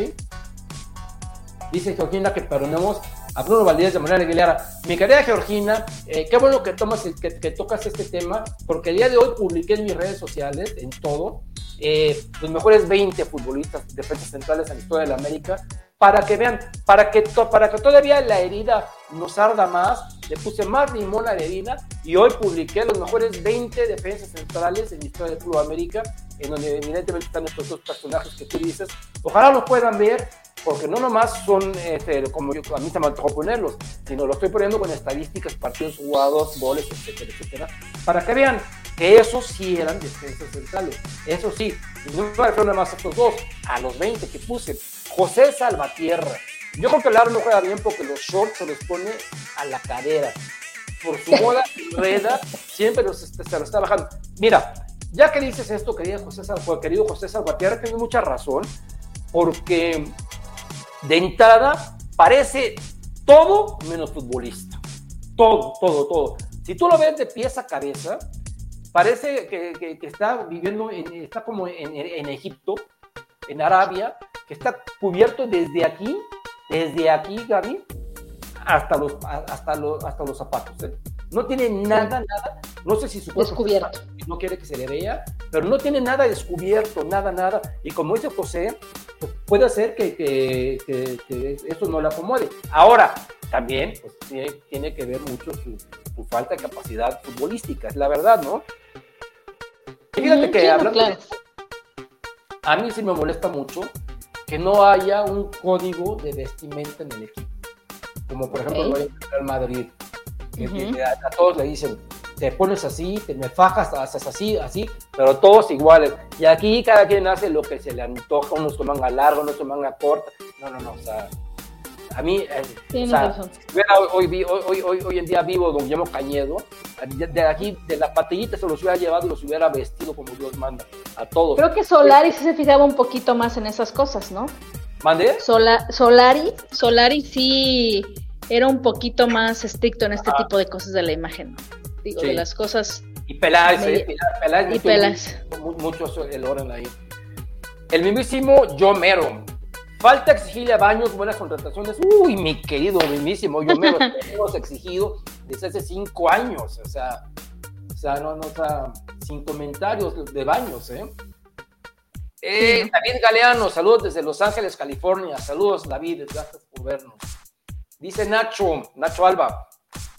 Dice Georgina que perdonemos Bruno Valdés de manera Aguilera. Mi querida Georgina, eh, qué bueno que, tomas, que, tocas este tema, porque el día de hoy publiqué en mis redes sociales, en todo, eh, los mejores 20 futbolistas defensas centrales en la historia de la América, para que vean, para que, para que todavía la herida nos arda más, le puse más limón a la herida y hoy publiqué los mejores 20 defensas centrales en la historia del Club América en donde evidentemente están estos dos personajes que tú dices. Ojalá los puedan ver, porque no nomás son este, como yo, a mí se me antojó ponerlos, sino lo estoy poniendo con estadísticas, partidos jugados, goles, etcétera, etcétera, para que vean que esos sí eran defensas centrales. Eso sí, y no me refiero nada más a estos dos, a los 20 que puse. José Salvatierra. Yo creo que el no juega bien porque los shorts se los pone a la cadera. Por su moda reda, siempre los, se lo está bajando. Mira, ya que dices esto, querido José, querido José Salvatierra, tienes mucha razón, porque de entrada parece todo menos futbolista. Todo, todo, todo. Si tú lo ves de pies a cabeza, parece que, está viviendo, está como en, Egipto, en Arabia, que está cubierto desde aquí, desde aquí, Gaby, hasta los, hasta los, hasta los zapatos. ¿eh? No tiene nada, nada. No sé si su descubierto. No quiere que se le vea, pero no tiene nada descubierto, nada, nada. Y como dice José, pues puede ser que, que, eso no le acomode. Ahora, también pues, tiene, que ver mucho su, falta de capacidad futbolística, es la verdad, ¿no? Fíjate que hablando a mí sí me molesta mucho que no haya un código de vestimenta en el equipo. Como por ejemplo okay. el Madrid a, todos le dicen, te pones así, te me fajas, haces así, así, pero todos iguales. Y aquí cada quien hace lo que se le antoja, unos con manga larga, unos con manga corta. No, no, no, o sea, a mí, eh, o sea, hoy, hoy, hoy, hoy, hoy en día vivo don Guillermo Cañedo, de aquí, de la patillita se los hubiera llevado y los hubiera vestido como Dios manda, a todos. Creo que Solari sí se fijaba un poquito más en esas cosas, ¿no? ¿Mande? Sola, Solari, Solari sí era un poquito más estricto en este tipo de cosas de la imagen, digo, de las cosas. Y Peláez, ¿eh? Peláez, y Peláez. Mucho el orden ahí. El mismísimo Yo Mero. Falta exigirle a Baños buenas contrataciones. Uy, mi querido, mismísimo, yo me lo hemos exigido desde hace cinco años. O sea, o sea, no, no, o sea, sin comentarios de Baños, ¿eh? eh David Galeano, saludos desde Los Ángeles, California. Saludos, David, gracias por vernos. Dice Nacho, Nacho Alba.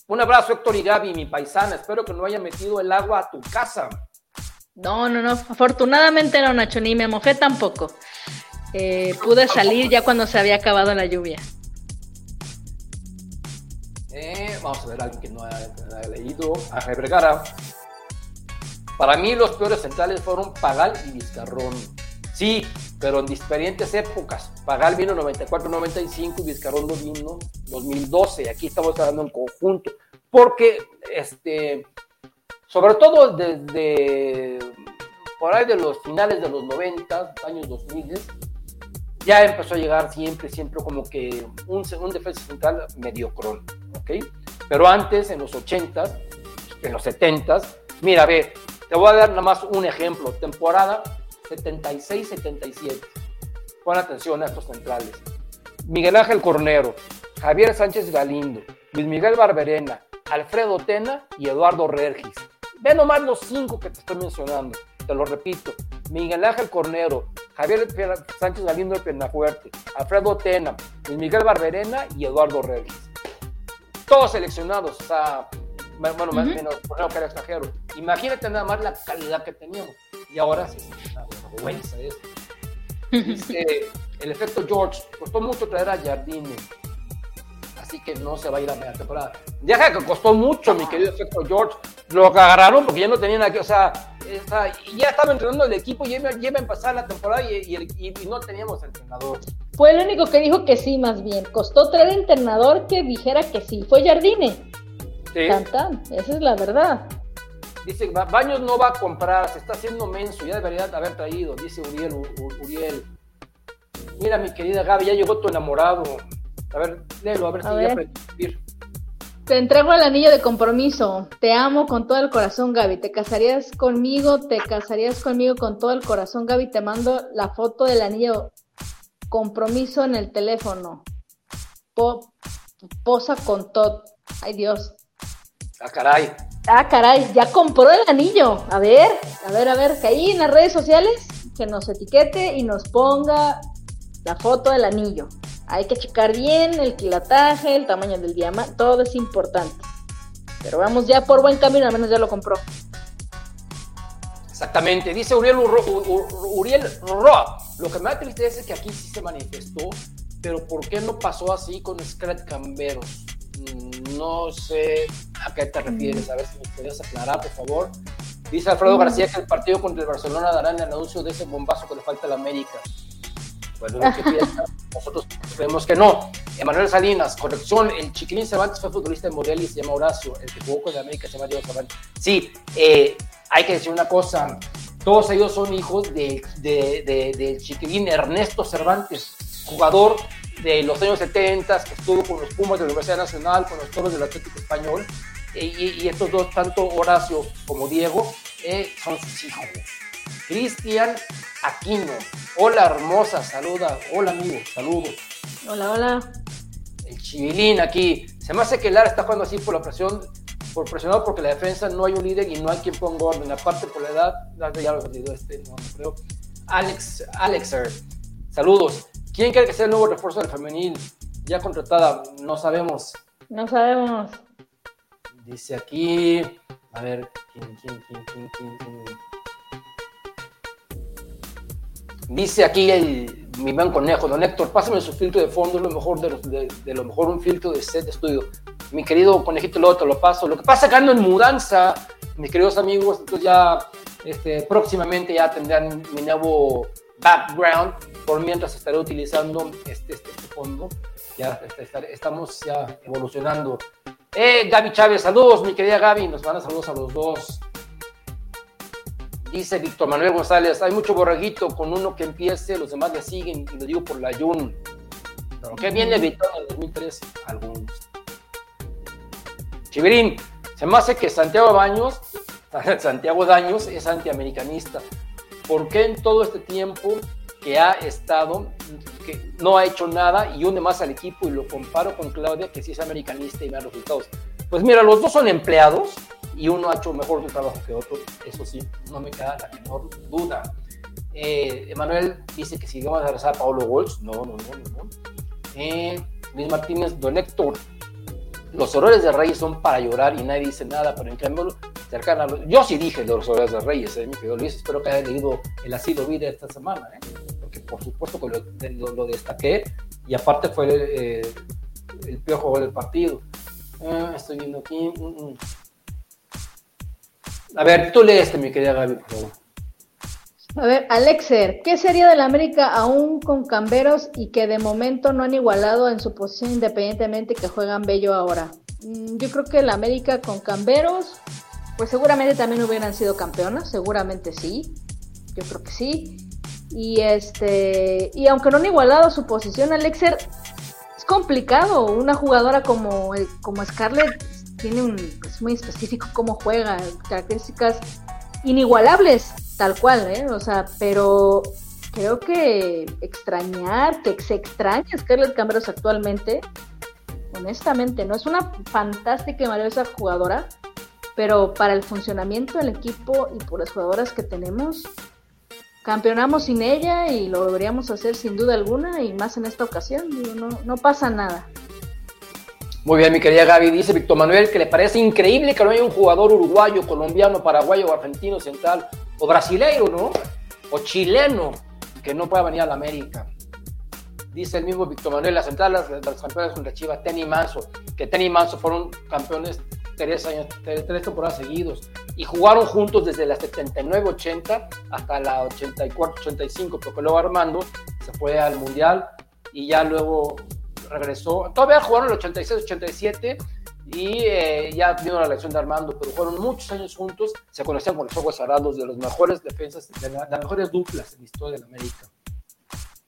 Un abrazo, Héctor y Gaby, mi paisana. Espero que no haya metido el agua a tu casa. No, no, no. Afortunadamente no, Nacho, ni me mojé tampoco. Eh, pude salir ya cuando se había acabado la lluvia. Eh, vamos a ver alguien que no haya, leído. A Vergara. Para mí los peores centrales fueron Pagal y Vizcarrón. Sí, pero en diferentes épocas. Pagal vino 94-95 y Vizcarrón vino 2012. Aquí estamos hablando en conjunto. Porque, este, sobre todo desde por ahí de los finales de los 90, años 2000, ya empezó a llegar siempre, siempre como que un, un defensa central mediocrón, ¿ok? Pero antes, en los 80, en los 70, mira, a ver, te voy a dar nada más un ejemplo, temporada 76-77. Pon atención a estos centrales. Miguel Ángel Cornero, Javier Sánchez Galindo, Luis Miguel Barberena, Alfredo Tena y Eduardo Regis. Ve nomás los cinco que te estoy mencionando. Te lo repito. Miguel Ángel Cornero, Javier Sánchez Galindo de Penafuerte, Alfredo Tena, Miguel Barberena y Eduardo Reyes. Todos seleccionados, o sea, bueno, más o menos, por que era extranjero. Imagínate nada más la calidad que teníamos. Y ahora sí, una vergüenza eso. Dice, el efecto George, costó mucho traer a Jardine. Así que no se va a ir a media temporada. Ya que costó mucho, mi querido efecto George. Lo agarraron porque ya no tenían aquí, o sea, ya estaba entrenando el equipo, ya iba a empezar la temporada y, no teníamos entrenador. Fue el único que dijo que sí, más bien. Costó traer entrenador que dijera que sí. Fue Jardine. Sí. Cantan, esa es la verdad. Dice, Baños no va a comprar, se está haciendo menso, ya debería haber traído, dice Uriel. Uriel. Mira, mi querida Gaby, ya llegó tu enamorado. A ver, léelo, a ver si ya puede. Te entrego el anillo de compromiso. Te amo con todo el corazón, Gaby. ¿Te casarías conmigo? ¿Te casarías conmigo con todo el corazón, Gaby? Te mando la foto del anillo compromiso en el teléfono. posa con todo. Ay, Dios. Ah, caray. Ah, caray. Ya compró el anillo. A ver, a ver, a ver. Que ahí en las redes sociales que nos etiquete y nos ponga la foto del anillo. Hay que checar bien el quilataje, el tamaño del diamante, todo es importante. Pero vamos ya por buen camino, al menos ya lo compró. Exactamente, dice Uriel, Uriel Roa. Lo que me da tristeza es que aquí sí se manifestó, pero ¿por qué no pasó así con Scrat Camberos? Mm, no sé a qué te refieres, a ver si me podrías aclarar, por favor. Dice Alfredo mm. García que el partido contra el Barcelona dará el anuncio de ese bombazo que le falta a la América. Bueno, piensa, nosotros creemos que no. Emanuel Salinas, corrección, el Chiquilín Cervantes fue futbolista de Morelia y se llama Horacio, el que jugó con la América se llama Diego Cervantes. Sí, eh, hay que decir una cosa, todos ellos son hijos del de, Chiquilín Ernesto Cervantes, jugador de los años 70, que estuvo con los Pumas de la Universidad Nacional, con los Toros del Atlético Español, y, estos dos, tanto Horacio como Diego, eh, son sus hijos. Cristian Aquino. Hola, hermosa, saluda. Hola, amigo, saludos. Hola, hola. El chivilín aquí. Se me hace que Lara está jugando así por la presión, por presionado porque la defensa no hay un líder y no hay quien ponga orden. Aparte por la edad, ya lo he perdido este, no, no creo. Alex, Alexer, saludos. ¿Quién cree que sea el nuevo refuerzo del femenil? Ya contratada, no sabemos. No sabemos. Dice aquí, a ver, ¿quién, quién, quién, quién, quién? quién? Dice aquí el, mi buen conejo, don Héctor, pásame su filtro de fondo, es lo mejor de, lo mejor un filtro de set de estudio. Mi querido conejito, luego te lo paso. Lo que pasa que ando en mudanza, mis queridos amigos, entonces ya este, próximamente ya tendrán mi nuevo background, por mientras estaré utilizando este, este, este fondo. Ya este, estamos ya evolucionando. Eh, Gaby Chávez, saludos, mi querida Gaby, nos van a saludos a los dos. Dice Víctor Manuel González, hay mucho borreguito con uno que empiece, los demás le siguen, y lo digo por la Jun. Pero qué bien le evitó en el 2013 algunos. Chiverín, se me hace que Santiago Baños, Santiago Daños es antiamericanista. ¿Por qué en todo este tiempo que ha estado, que no ha hecho nada y une más al equipo y lo comparo con Claudia, que sí es americanista y da resultados. Pues mira, los dos son empleados y uno ha hecho mejor su trabajo que otro, eso sí, no me queda la menor duda. Eh, Emanuel dice que si vamos a regresar a Paulo Walsh, no, no, no, no. Eh, Luis Martínez, don Héctor, los horrores de Reyes son para llorar y nadie dice nada, pero en cambio cercana a los... Yo sí dije los horrores de Reyes, eh, mi querido Luis, espero que haya leído el asilo vida esta semana, eh, porque por supuesto que lo, lo, destaqué y aparte fue eh, el peor juego del partido. Ah, estoy viendo aquí. Mm, mm. A ver, tú lees este, mi querida Gaby, por favor. A ver, Alexer, ¿qué sería del América aún con Camberos y que de momento no han igualado en su posición independientemente que juegan Bello ahora? Mm, yo creo que el América con Camberos, pues seguramente también hubieran sido campeonas, seguramente sí, yo creo que sí. Y este, y aunque no han igualado su posición, Alexer, es complicado. Una jugadora como, como Scarlett tiene un, es muy específico cómo juega, características inigualables Tal cual, ¿eh? O sea, pero creo que extrañar, que se extraña Scarlett Camberos actualmente, honestamente, no es una fantástica y maravillosa jugadora, pero para el funcionamiento del equipo y por las jugadoras que tenemos, campeonamos sin ella y lo deberíamos hacer sin duda alguna y más en esta ocasión, no, no pasa nada. Muy bien, mi querida Gaby, dice Víctor Manuel que le parece increíble que no haya un jugador uruguayo, colombiano, paraguayo, argentino, central o brasileiro, ¿no? O chileno que no pueda venir a la América. Dice el mismo Víctor Manuel, las entradas de los campeones contra Chivas, Tenny Manso, que Tenny Manso fueron campeones tres, años, tres, temporadas seguidos y jugaron juntos desde la 79-80 hasta la 84-85, porque luego Armando se fue al Mundial y ya luego regresó. Todavía jugaron el 86-87 y eh, ya vino la elección de Armando, pero fueron muchos años juntos, se conocían con los ojos cerrados, de los mejores defensas, de, las mejores duplas en la historia de la América.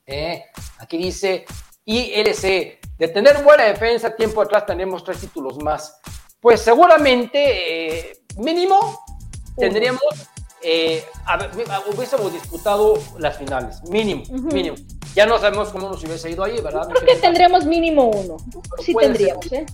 Eh, aquí dice ILC, de tener buena defensa, tiempo atrás tenemos tres títulos más. Pues seguramente, eh, mínimo, tendríamos, hubiésemos disputado las finales, mínimo, mínimo. Ya no sabemos cómo nos hubiese ido ahí, ¿verdad? Creo que tendríamos mínimo uno. sí tendríamos, ¿eh?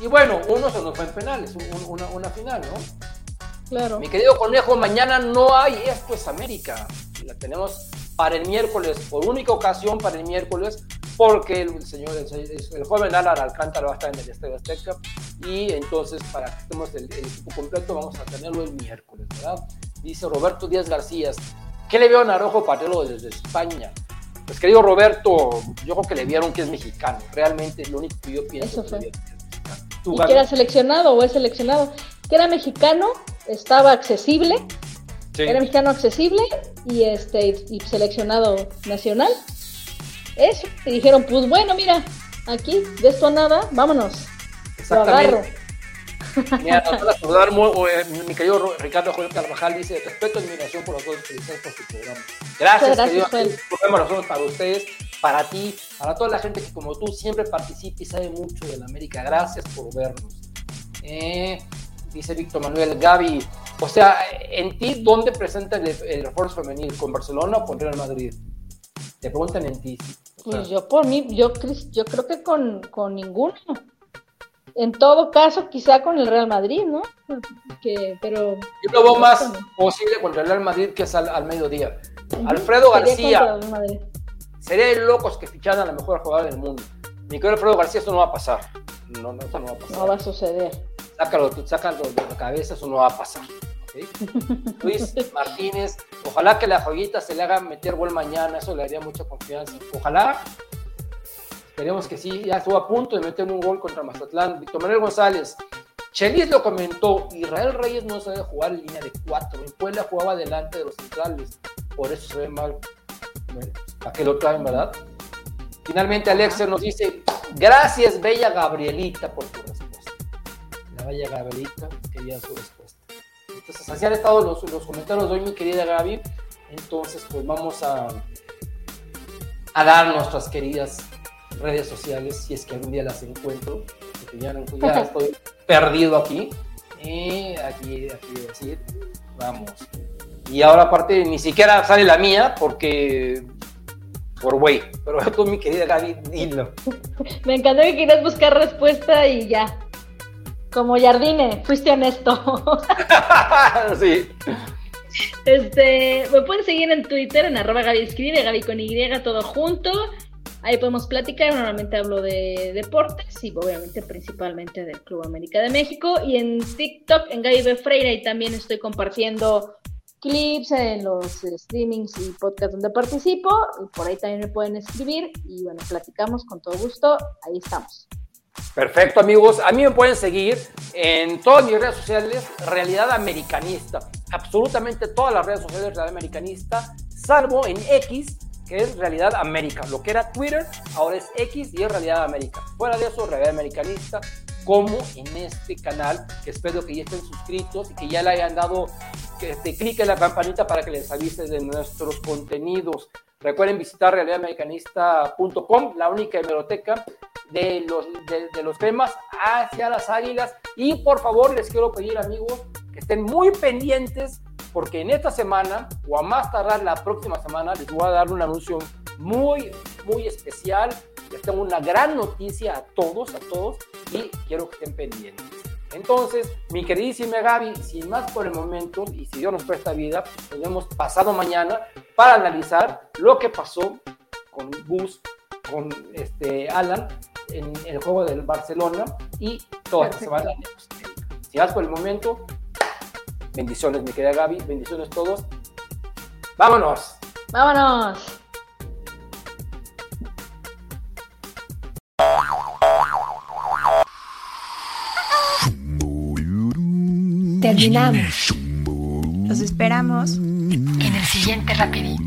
Y bueno, uno se nos fue en penales, una, una final, ¿no? Claro. Mi querido conejo, mañana no hay Esto es América. La tenemos para el miércoles, por única ocasión para el miércoles, porque el señor, el, joven Alan Alcántara va a estar en el Estadio Azteca y entonces para que estemos el, equipo completo vamos a tenerlo el miércoles, ¿verdad? Dice Roberto Díaz García, ¿qué le veo a Narojo Patelo desde España? Pues querido Roberto, yo creo que le vieron que es mexicano, realmente es lo único que yo pienso. Eso fue y que era seleccionado o es seleccionado, que era mexicano, estaba accesible, era mexicano accesible y este y seleccionado nacional. Eso, y dijeron, pues bueno, mira, aquí, de esto a nada, vámonos. Lo agarro. Mira, eh, mi querido Ricardo Joel Carvajal dice, respeto y admiración por los dos felicidades por su programa. Gracias, gracias querido. Programa para ustedes para ti, para toda la gente que como tú siempre participa y sabe mucho de la América. Gracias por vernos. Eh, dice Víctor Manuel Gaby. O sea, en ti, ¿dónde presenta el, refuerzo femenil? ¿Con Barcelona o con Real Madrid? Te preguntan en ti. Pues yo por mí, yo, yo creo que con, con ninguno. En todo caso, quizá con el Real Madrid, ¿no? Que, pero. Yo lo veo más posible con el Real Madrid que es al, mediodía. Alfredo García. Sería de locos que ficharan a la mejor jugadora del mundo. Mi querido Alfredo García, eso no va a pasar. No, no, eso no va a pasar. No va a suceder. Sácalo, sácalo de la cabeza, eso no va a pasar. Luis Martínez, ojalá que la joyita se le haga meter gol mañana, eso le daría mucha confianza. Ojalá, esperemos que sí, ya estuvo a punto de meter un gol contra Mazatlán. Víctor Manuel González, Chelis lo comentó, Israel Reyes no sabe jugar en línea de cuatro, en Puebla jugaba delante de los centrales, por eso se ve mal. ¿A qué lo traen, verdad? Finalmente Alexia nos dice, gracias Bella Gabrielita por tu respuesta. La Bella Gabrielita quería su respuesta. Entonces, así han estado los, comentarios de hoy, mi querida Gaby. Entonces, pues vamos a, a dar nuestras queridas redes sociales, si es que algún día las encuentro, porque ya, ya estoy perdido aquí. Y aquí, aquí decir, vamos. Y ahora aparte ni siquiera sale la mía porque por güey. Pero tú, mi querida Gaby, dilo. Me encantó que quieras buscar respuesta y ya. Como Jardine, fuiste honesto. sí. Este, me pueden seguir en Twitter en arroba Gaby Escribe, Gaby con Y, todo junto. Ahí podemos platicar, normalmente hablo de deportes y obviamente principalmente del Club América de México. Y en TikTok, en Gaby B. Freire, y también estoy compartiendo clips en los streamings y podcasts donde participo. Y por ahí también me pueden escribir y bueno, platicamos con todo gusto. Ahí estamos. Perfecto, amigos. A mí me pueden seguir en todas mis redes sociales, Realidad Americanista. Absolutamente todas las redes sociales, Realidad Americanista, salvo en X, que es Realidad América. Lo que era Twitter, ahora es X y es Realidad América. Fuera de eso, Realidad Americanista, como en este canal, que espero que ya estén suscritos y que ya le hayan dado que este, clic en la campanita para que les avise de nuestros contenidos. Recuerden visitar realidadamericanista.com, la única hemeroteca de los, de, los temas hacia las águilas. Y por favor, les quiero pedir, amigos, que estén muy pendientes, porque en esta semana, o a más tardar la próxima semana, les voy a dar un anuncio muy, muy especial. Les tengo una gran noticia a todos, a todos, y quiero que estén pendientes. Entonces, mi queridísima Gaby, sin más por el momento, y si Dios nos presta vida, pues tenemos pasado mañana para analizar lo que pasó con Gus, con este Alan, en el juego del Barcelona y toda esta semana. Si vas por el momento, bendiciones, mi querida Gaby, bendiciones todos. ¡Vámonos! ¡Vámonos! Terminamos. Los esperamos en el siguiente rapidín.